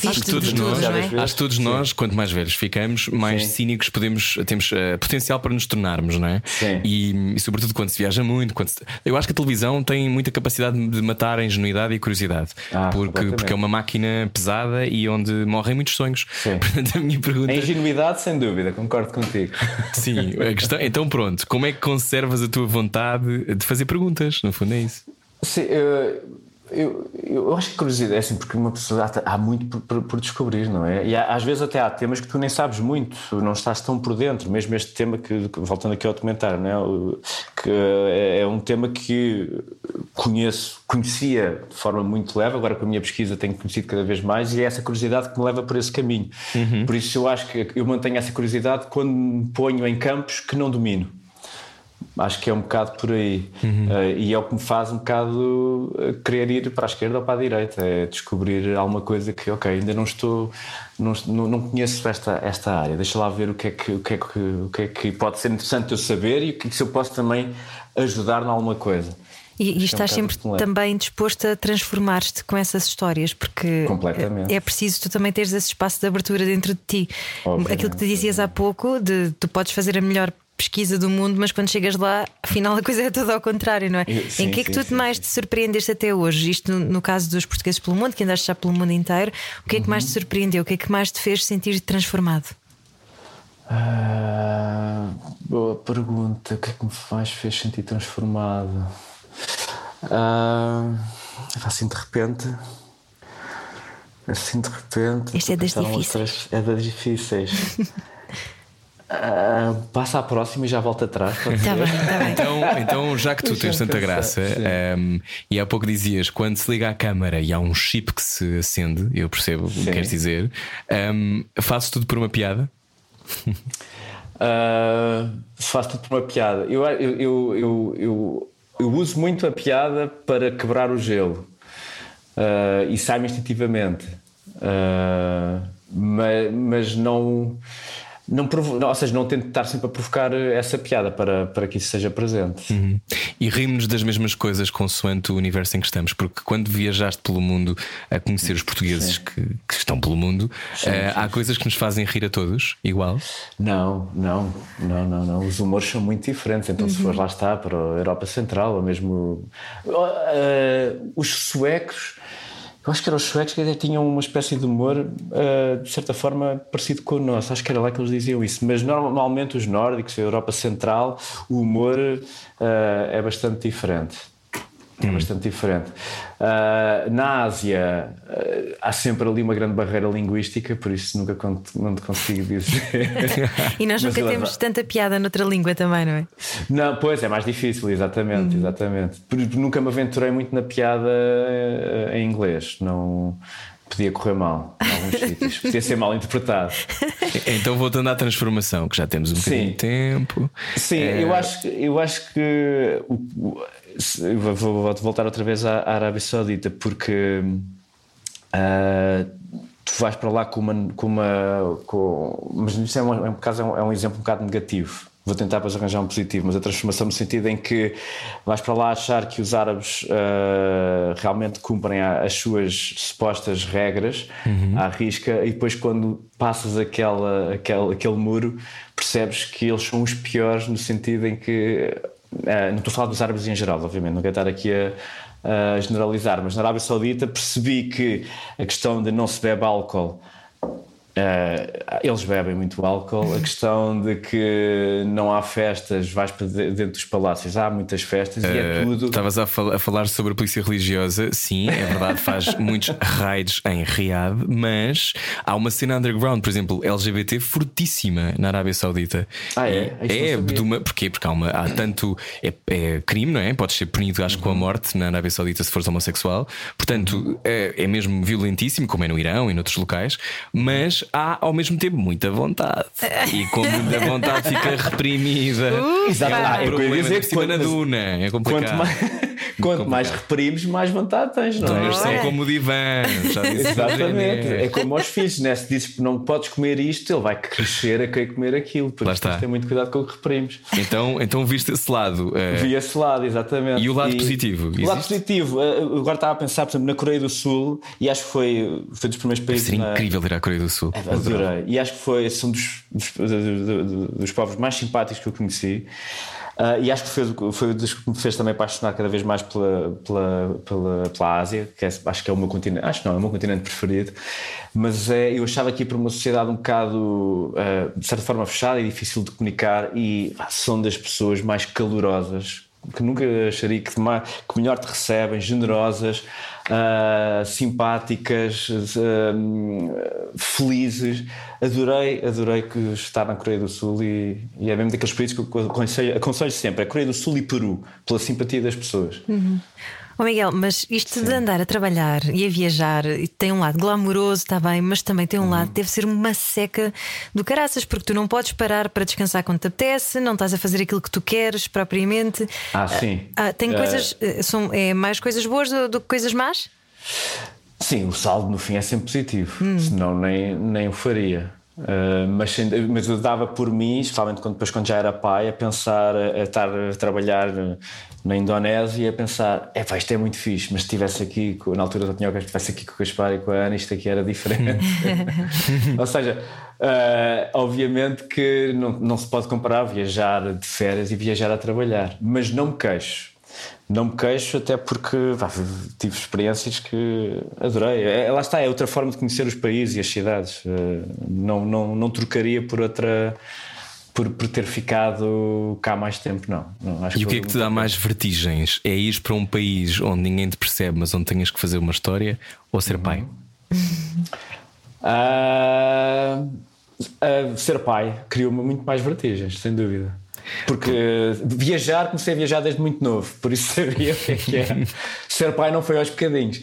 Acho que todos nós, é? acho todos nós, quanto mais velhos ficamos, mais Sim. cínicos podemos, temos eh, potencial para nos tornarmos, não é? Sim. E, e sobretudo quando se viaja muito. Quando se- eu acho que a televisão tem muita capacidade de matar a ingenuidade e a curiosidade, Ah, porque, porque é uma máquina pesada e onde morrem muitos sonhos. Sim. [LAUGHS] Portanto, a minha pergunta A ingenuidade, sem dúvida, concordo contigo. [LAUGHS] Sim, a questão, então pronto, como é que conservas a tua vontade de fazer perguntas? No fundo é isso. Sim, eu, eu, eu acho que curiosidade é assim, porque uma pessoa há, há muito por, por- por descobrir, não é? E há- às vezes até há temas que tu nem sabes muito, não estás tão por dentro, mesmo este tema que, voltando aqui ao documentário, não é? O- que é, é um tema que conheço, conhecia de forma muito leve, agora com a minha pesquisa tenho conhecido cada vez mais e é essa curiosidade que me leva por esse caminho. Por isso eu acho que eu mantenho essa curiosidade quando me ponho em campos que não domino. Acho que é um bocado por aí. Eh, e é o que me faz um bocado eh, querer ir para a esquerda ou para a direita. É descobrir alguma coisa que, ok, ainda não estou. Não, não conheço esta, esta área. Deixa lá ver o que, é que, o, que é que, o que é que pode ser interessante eu saber e o que é que se eu posso também ajudar em alguma coisa. E, e que é um estás sempre também disposto a transformar-te com essas histórias, porque é é preciso tu também teres esse espaço de abertura dentro de ti. Obviamente. Aquilo que te dizias há pouco, de tu podes fazer a melhor pesquisa do mundo, mas quando chegas lá, afinal a coisa é toda ao contrário, não é? Sim, em que é que sim, tu sim, mais te surpreendeste até hoje? Isto no, no caso dos portugueses pelo mundo, que andaste já pelo mundo inteiro, o que é que mais te Uhum. surpreendeu? O que é que mais te fez sentir transformado? Ah, boa pergunta. O que é que me faz fez sentir transformado? Ah, assim de repente. Assim de repente. Este é das difíceis. É das difíceis. [LAUGHS] Ah, passa à próxima e já volta atrás. ser? bem, está bem. Então, então já que tu Deixa-me tens tanta pensar, graça, sim. ehm, e há pouco dizias, quando se liga à câmara e há um chip que se acende, eu percebo o que Sim. queres dizer, ehm, faço tudo por uma piada? [LAUGHS] Ah, faço tudo por uma piada. Eu, eu, eu, eu, eu, uso muito a piada para quebrar o gelo Ah, e sai-me instintivamente, Ah, mas, mas não. Não, provo- ou seja, não tento estar sempre a provocar essa piada para, para que isso seja presente. Uhum. E rimos das mesmas coisas consoante o universo em que estamos, porque quando viajaste pelo mundo a conhecer os portugueses que, que estão pelo mundo, eh, há coisas que nos fazem rir a todos, igual. Não, não, não, não, não. Os humores são muito diferentes. Então, se fores lá está para a Europa Central, ou mesmo eh, os suecos, eu acho que eram os suecos que até tinham uma espécie de humor eh, de certa forma parecido com o nosso. Acho que era lá que eles diziam isso. Mas normalmente os nórdicos, a Europa Central, o humor eh, é bastante diferente. É bastante diferente. Uh, na Ásia uh, há sempre ali uma grande barreira linguística, por isso nunca con- não te consigo dizer. [LAUGHS] E nós nunca temos adoro- tanta piada noutra língua também, não é? Não, pois é mais difícil, exatamente, exatamente. Por- nunca me aventurei muito na piada eh, em inglês. Não podia correr mal em alguns [LAUGHS] sítios, podia ser mal interpretado. Então voltando à transformação, que já temos um bocadinho Sim. de tempo. Sim, eu, acho, que- eu acho que o- vou, voltar outra vez à, Arábia Saudita porque ah, tu vais para lá com uma. Com uma com, mas isso é um, é um, caso, é um, é um exemplo um bocado negativo. Vou tentar depois arranjar um positivo, mas a transformação no sentido em que vais para lá achar que os árabes ah, realmente cumprem as suas supostas regras à risca e depois quando passas aquela, aquele, aquele muro percebes que eles são os piores no sentido em que não estou a falar dos árabes em geral, obviamente, não quero estar aqui a, a generalizar, mas na Arábia Saudita percebi que a questão de não se bebe álcool Uh, eles bebem muito álcool. A questão de que não há festas, vais para de- dentro dos palácios, há muitas festas e é Eh, tudo. Estavas a, fal- a falar sobre a polícia religiosa, sim, é verdade, faz [LAUGHS] muitos raids em Riad, mas há uma cena underground, por exemplo, LGBT fortíssima na Arábia Saudita. Ah, é? E- não é sabia. de uma, porquê? Porque há, uma, há tanto. É, é crime, não é? Podes ser punido, acho, Uhum. com a morte na Arábia Saudita se fores homossexual. Portanto, é, é mesmo violentíssimo, como é no Irão e noutros locais, mas há ao mesmo tempo muita vontade. [LAUGHS] E como muita vontade fica reprimida. [LAUGHS] Exato. É um é problema dizer, ainda por cima quanto- na duna. É Quanto complicado. mais, [LAUGHS] quanto mais reprimes, mais vontade tens, não Donas é? são como o divã. Já disse o Exatamente, é como aos filhos, né? se dizes que não podes comer isto, ele vai crescer a querer comer aquilo. Por Lá isso tens está. de ter muito cuidado com o que reprimes. Então, então viste esse lado. eh, Vi esse lado, exatamente. E o lado positivo? O lado positivo, eh, agora estava a pensar, por exemplo, na Coreia do Sul, e acho que foi, foi dos primeiros países. Seria na- incrível ir à Coreia do Sul. Adorei. E acho que foi são dos, dos, do- do- do- dos povos mais simpáticos que eu conheci. Ah, e acho que foi, foi um dos que me fez também apaixonar cada vez mais pela, pela, pela, pela Ásia, que é- acho que é o meu continente, acho não, é o meu continente preferido. Mas é, eu achava que ia para uma sociedade um bocado, ah, de certa forma, fechada e difícil de comunicar, e ah, são das pessoas mais calorosas que nunca acharia que, que melhor te recebem, generosas, ah, simpáticas, ah, felizes. Adorei, adorei que estar na Coreia do Sul e, e é mesmo daqueles países que eu aconselho, aconselho sempre, a Coreia do Sul e Peru, pela simpatia das pessoas. Ô Miguel, mas isto de andar a trabalhar e a viajar tem um lado glamouroso, está bem, mas também tem um Uhum. lado, deve ser uma seca do caraças, porque tu não podes parar para descansar quando te apetece, não estás a fazer aquilo que tu queres propriamente. Ah, sim. Ah, tem Eh, coisas, eh, são, é mais coisas boas do, do que coisas más? Sim, o saldo no fim é sempre positivo, senão nem, nem o faria. Uh, mas, mas eu dava por mim, especialmente quando, depois quando já era pai, a pensar, a, estar a trabalhar na Indonésia e a pensar: é pá, isto é muito fixe, mas se estivesse aqui, na altura eu tinha que estivesse aqui com o Gaspar e com a Ana, isto aqui era diferente. [LAUGHS] Ou seja, uh, obviamente que não, não se pode comparar viajar de férias e viajar a trabalhar, mas não me queixo. Não me queixo, até porque vá, tive experiências que adorei. É, lá está, é outra forma de conhecer os países e as cidades. Eh, Não, não, não trocaria por outra. Por, por ter ficado cá mais tempo, não. não E o que é que te dá mais vertigens? É ir para um país onde ninguém te percebe, mas onde tenhas que fazer uma história ou ser pai? [LAUGHS] Ah, ah, ser pai criou-me muito mais vertigens, sem dúvida. Porque viajar, comecei a viajar desde muito novo, por isso [LAUGHS] sabia o que é que era. ser pai não foi aos bocadinhos,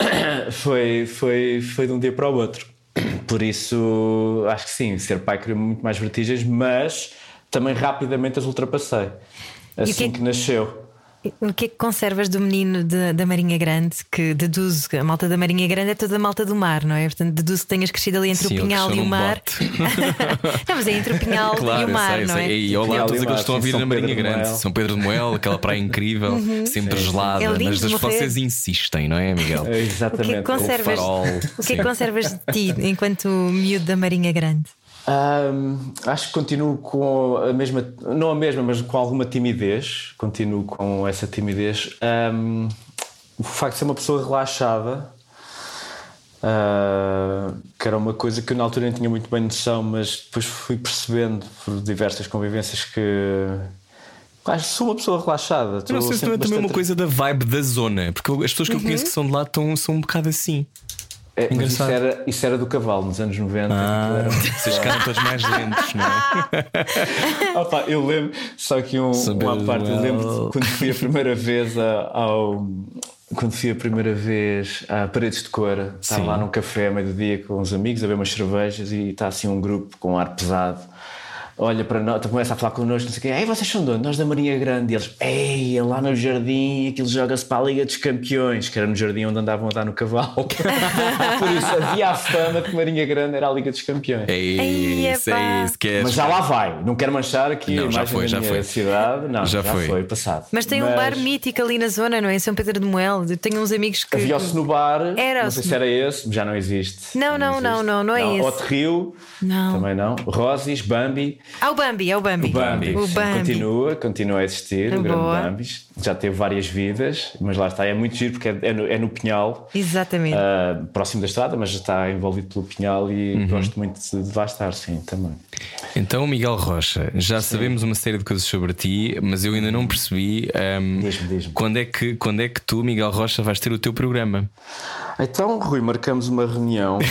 [COUGHS] foi, foi, foi de um dia para o outro. Por isso, acho que sim, ser pai criou-me muito mais vertigens, mas também rapidamente as ultrapassei. Assim é que que- nasceu. O que é que conservas do menino de- da Marinha Grande que deduzo que a malta da Marinha Grande é toda a malta do mar, não é? Portanto, deduzo que tenhas crescido ali entre Sim, o pinhal e o mar. [LAUGHS] não, mas é entre o [LAUGHS] pinhal Claro, e o mar, sei, não sei. é? E lado e todos aqueles que estão a sim, vir na Marinha Grande. São Pedro de Moel, aquela praia incrível, sempre gelada, É mas morrer. vocês insistem, não é, Miguel? É, O que é Exatamente. que conservas, farol, o que é que sim. conservas de ti enquanto miúdo da Marinha Grande? Ahm, acho que continuo com a mesma, não a mesma, mas com alguma timidez. Continuo com essa timidez. Ahm, o facto de ser uma pessoa relaxada, ah, que era uma coisa que eu na altura não tinha muito bem noção, mas depois fui percebendo por diversas convivências que Acho que sou uma pessoa relaxada. Eu não sei se não é também uma coisa da vibe da zona, porque as pessoas que eu conheço que são de lá estão, são um bocado assim. É, mas isso era, isso era do cavalo nos anos 90. Ah, era- vocês ficaram todos mais lentos, não é? [LAUGHS] Opa, eu lembro, só que um, uma parte, eu well. lembro de quando fui a primeira vez a- ao. Quando fui a primeira vez a Paredes de Cora, estava Sim. lá num café a meio do dia com uns amigos a ver umas cervejas e está assim um grupo com um ar pesado. Olha para nós, começa a falar connosco, não sei o quê. Ei, vocês são de onde? Nós da Marinha Grande. E eles, ei, é lá no jardim, aquilo joga-se para a Liga dos Campeões, que era no jardim onde andavam a andar no cavalo. [LAUGHS] Por isso havia a fama de que Marinha Grande era a Liga dos Campeões. É isso, é isso que é. Mas já lá vai, não quero manchar aqui Não, a já imagem foi, da já minha foi. cidade. Não, Já já, foi. foi. passado. Mas tem um bar mítico ali na zona, não é? Em São Pedro de Moel. Eu tenho uns amigos que. Havia o Snobar, Era não sei se era esse, já não existe. Não, não, existe. não, não, não é esse. Hot Rio, Não. também não. Rosis, Bambi. Ah, o Bambi, é o Bambi. O Bambi, O sim, Bambi. continua, continua a existir, o grande Boa. Bambis. Já teve várias vidas, mas lá está, é muito giro porque é, é no, é no Pinhal. Exatamente. ah, próximo da estrada, mas já está envolvido pelo Pinhal e Uhum. gosto muito de, de lá estar, sim, também. Então, Miguel Rocha, já sabemos uma série de coisas sobre ti, mas eu ainda não percebi ahm, Diz-me, diz-me. quando, é que, quando é que tu, Miguel Rocha, vais ter o teu programa. Então, Rui, marcamos uma reunião. [LAUGHS]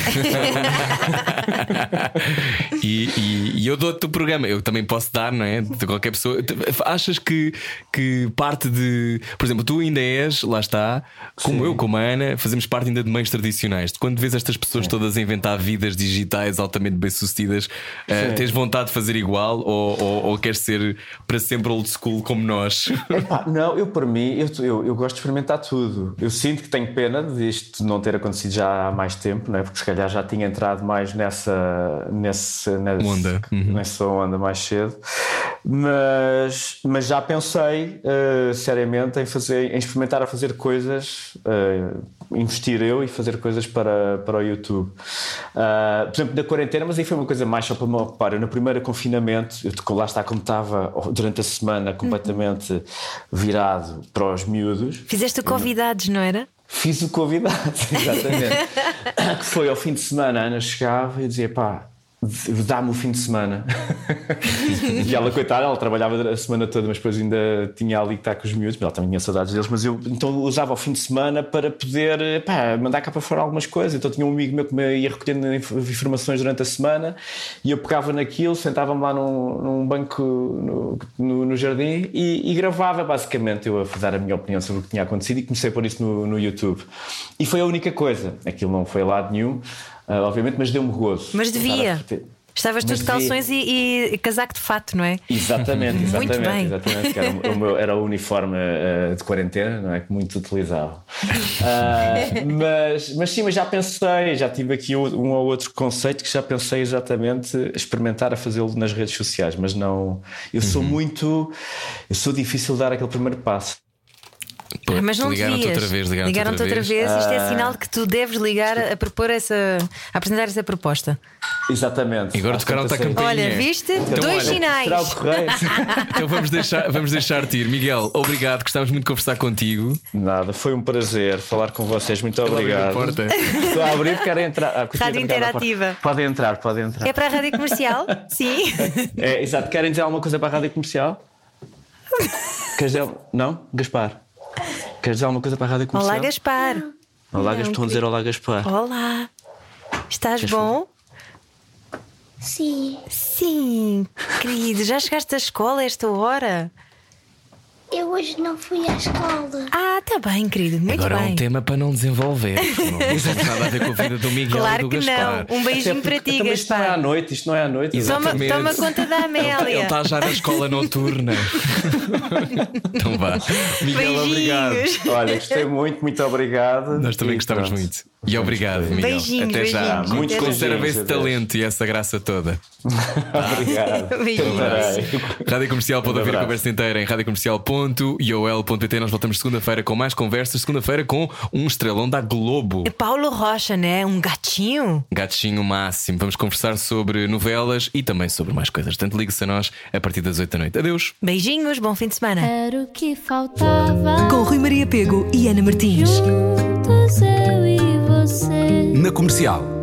e, e- e eu dou-te o programa, eu também posso dar, não é? De qualquer pessoa. Achas que, que parte de. Por exemplo, tu ainda és, lá está, como Sim. eu, como a Ana, fazemos parte ainda de meios tradicionais. Quando vês estas pessoas todas a inventar vidas digitais altamente bem-sucedidas, Sim. tens vontade de fazer igual ou, ou, ou queres ser para sempre old school como nós? [LAUGHS] Epá, não, eu para mim, eu, eu, eu gosto de experimentar tudo. Eu sinto que tenho pena de isto não ter acontecido já há mais tempo, não é? porque se calhar já tinha entrado mais nessa, nesse, nesse, Onda. Uhum. nessa onda mais cedo. Mas, mas já pensei eh, seriamente em, fazer, em experimentar a fazer coisas, eh, investir eu e fazer coisas para, para o YouTube. Ah, por exemplo, da quarentena, mas aí foi uma coisa mais só para me ocupar. Eu no primeiro confinamento, eu, lá está como estava durante a semana completamente virado para os miúdos. Fizeste o convidados, não era? Fiz o convidado, [LAUGHS] exatamente. [LAUGHS] que foi ao fim de semana, a Ana chegava e dizia: pá, dá-me o fim de semana. [LAUGHS] e ela, coitada, ela trabalhava a semana toda, mas depois ainda tinha ali que estar com os miúdos, ela também tinha saudades deles. Mas eu então usava o fim de semana para poder pá, mandar cá para fora algumas coisas. Então tinha um amigo meu que me ia recolhendo inf- informações durante a semana e eu pegava naquilo, sentava-me lá num, num banco no, no, no jardim e, e gravava basicamente eu a dar a minha opinião sobre o que tinha acontecido e comecei a pôr isso no, no YouTube. E foi a única coisa. Aquilo não foi a lado nenhum, ah, obviamente, mas deu-me gozo. Mas devia. Estavas tu de calções e, e casaco de fato, não é? Exatamente, [LAUGHS] Muito exatamente, bem. exatamente. Era o, meu, era o uniforme eh, de quarentena, não é? Que muito utilizava. Ah, [LAUGHS] mas, mas sim, mas já pensei, já tive aqui um um ou outro conceito que já pensei exatamente experimentar a fazê-lo nas redes sociais, mas não. Eu sou Uhum. muito. Eu sou difícil de dar aquele primeiro passo. Pô, Ah, Mas não ligaram-te devias. outra vez, ligaram-te Ligaram-te outra vez. Isto é sinal de que tu deves ligar a propor essa. a apresentar essa proposta. Exatamente. E agora tocaram-te a tantas campainha. Olha, viste? Então, Dois olha, sinais. Será o correio? [LAUGHS] Então vamos deixar, vamos deixar-te ir. Miguel, obrigado, gostávamos muito de conversar contigo. Nada, foi um prazer falar com vocês. Muito Ele abriu a obrigado. porta. Estou a abrir, quero entrar. Ah, Rádio interativa. Podem entrar, podem entrar. É para a rádio comercial? [LAUGHS] Sim. É, exato. Querem dizer alguma coisa para a rádio comercial? [LAUGHS] Queres dizer. Não? Gaspar. Queres dizer alguma coisa para a rádio comercial? Olá, Gaspar. Olá, Gaspar. Estão a dizer olá, Gaspar. Olá. Estás Queres bom? Sim, Sim, querido. Já chegaste à escola a esta hora? Eu hoje não fui à escola. Ah, tá bem, querido. Muito Agora é bem. um tema para não desenvolver. [LAUGHS] Não tem nada a ver com a vida do Miguel e Claro do que Gaspar. não. Um beijinho para ti, mas isto não é à Gaspar. noite, isto não é à noite. Exato. Toma, Exatamente. toma conta da Ele Amélia. está já na escola noturna. [LAUGHS] então vá. Miguel, obrigado. Beijinhos. Olha, gostei muito, muito obrigado. Nós também E gostamos pronto. muito. E obrigado, Miguel. Beijinhos, Até já. beijinhos. Já. conserva esse talento e essa graça toda. [LAUGHS] Obrigado. [LAUGHS] Beijinhos. Tentarei. Rádio Comercial pode ouvir a conversa inteira em radiocomercial.iol.pt. Nós voltamos segunda-feira com mais conversas. Segunda-feira com um estrelão da Globo. É Paulo Rocha, né? Um gatinho. Gatinho máximo. Vamos conversar sobre novelas e também sobre mais coisas. Portanto, ligue-se a nós a partir das 8 da noite. Adeus. Beijinhos, bom fim de semana. Era o que faltava. Com Rui Maria Pego e Ana Martins. Juntos eu e você. Na comercial.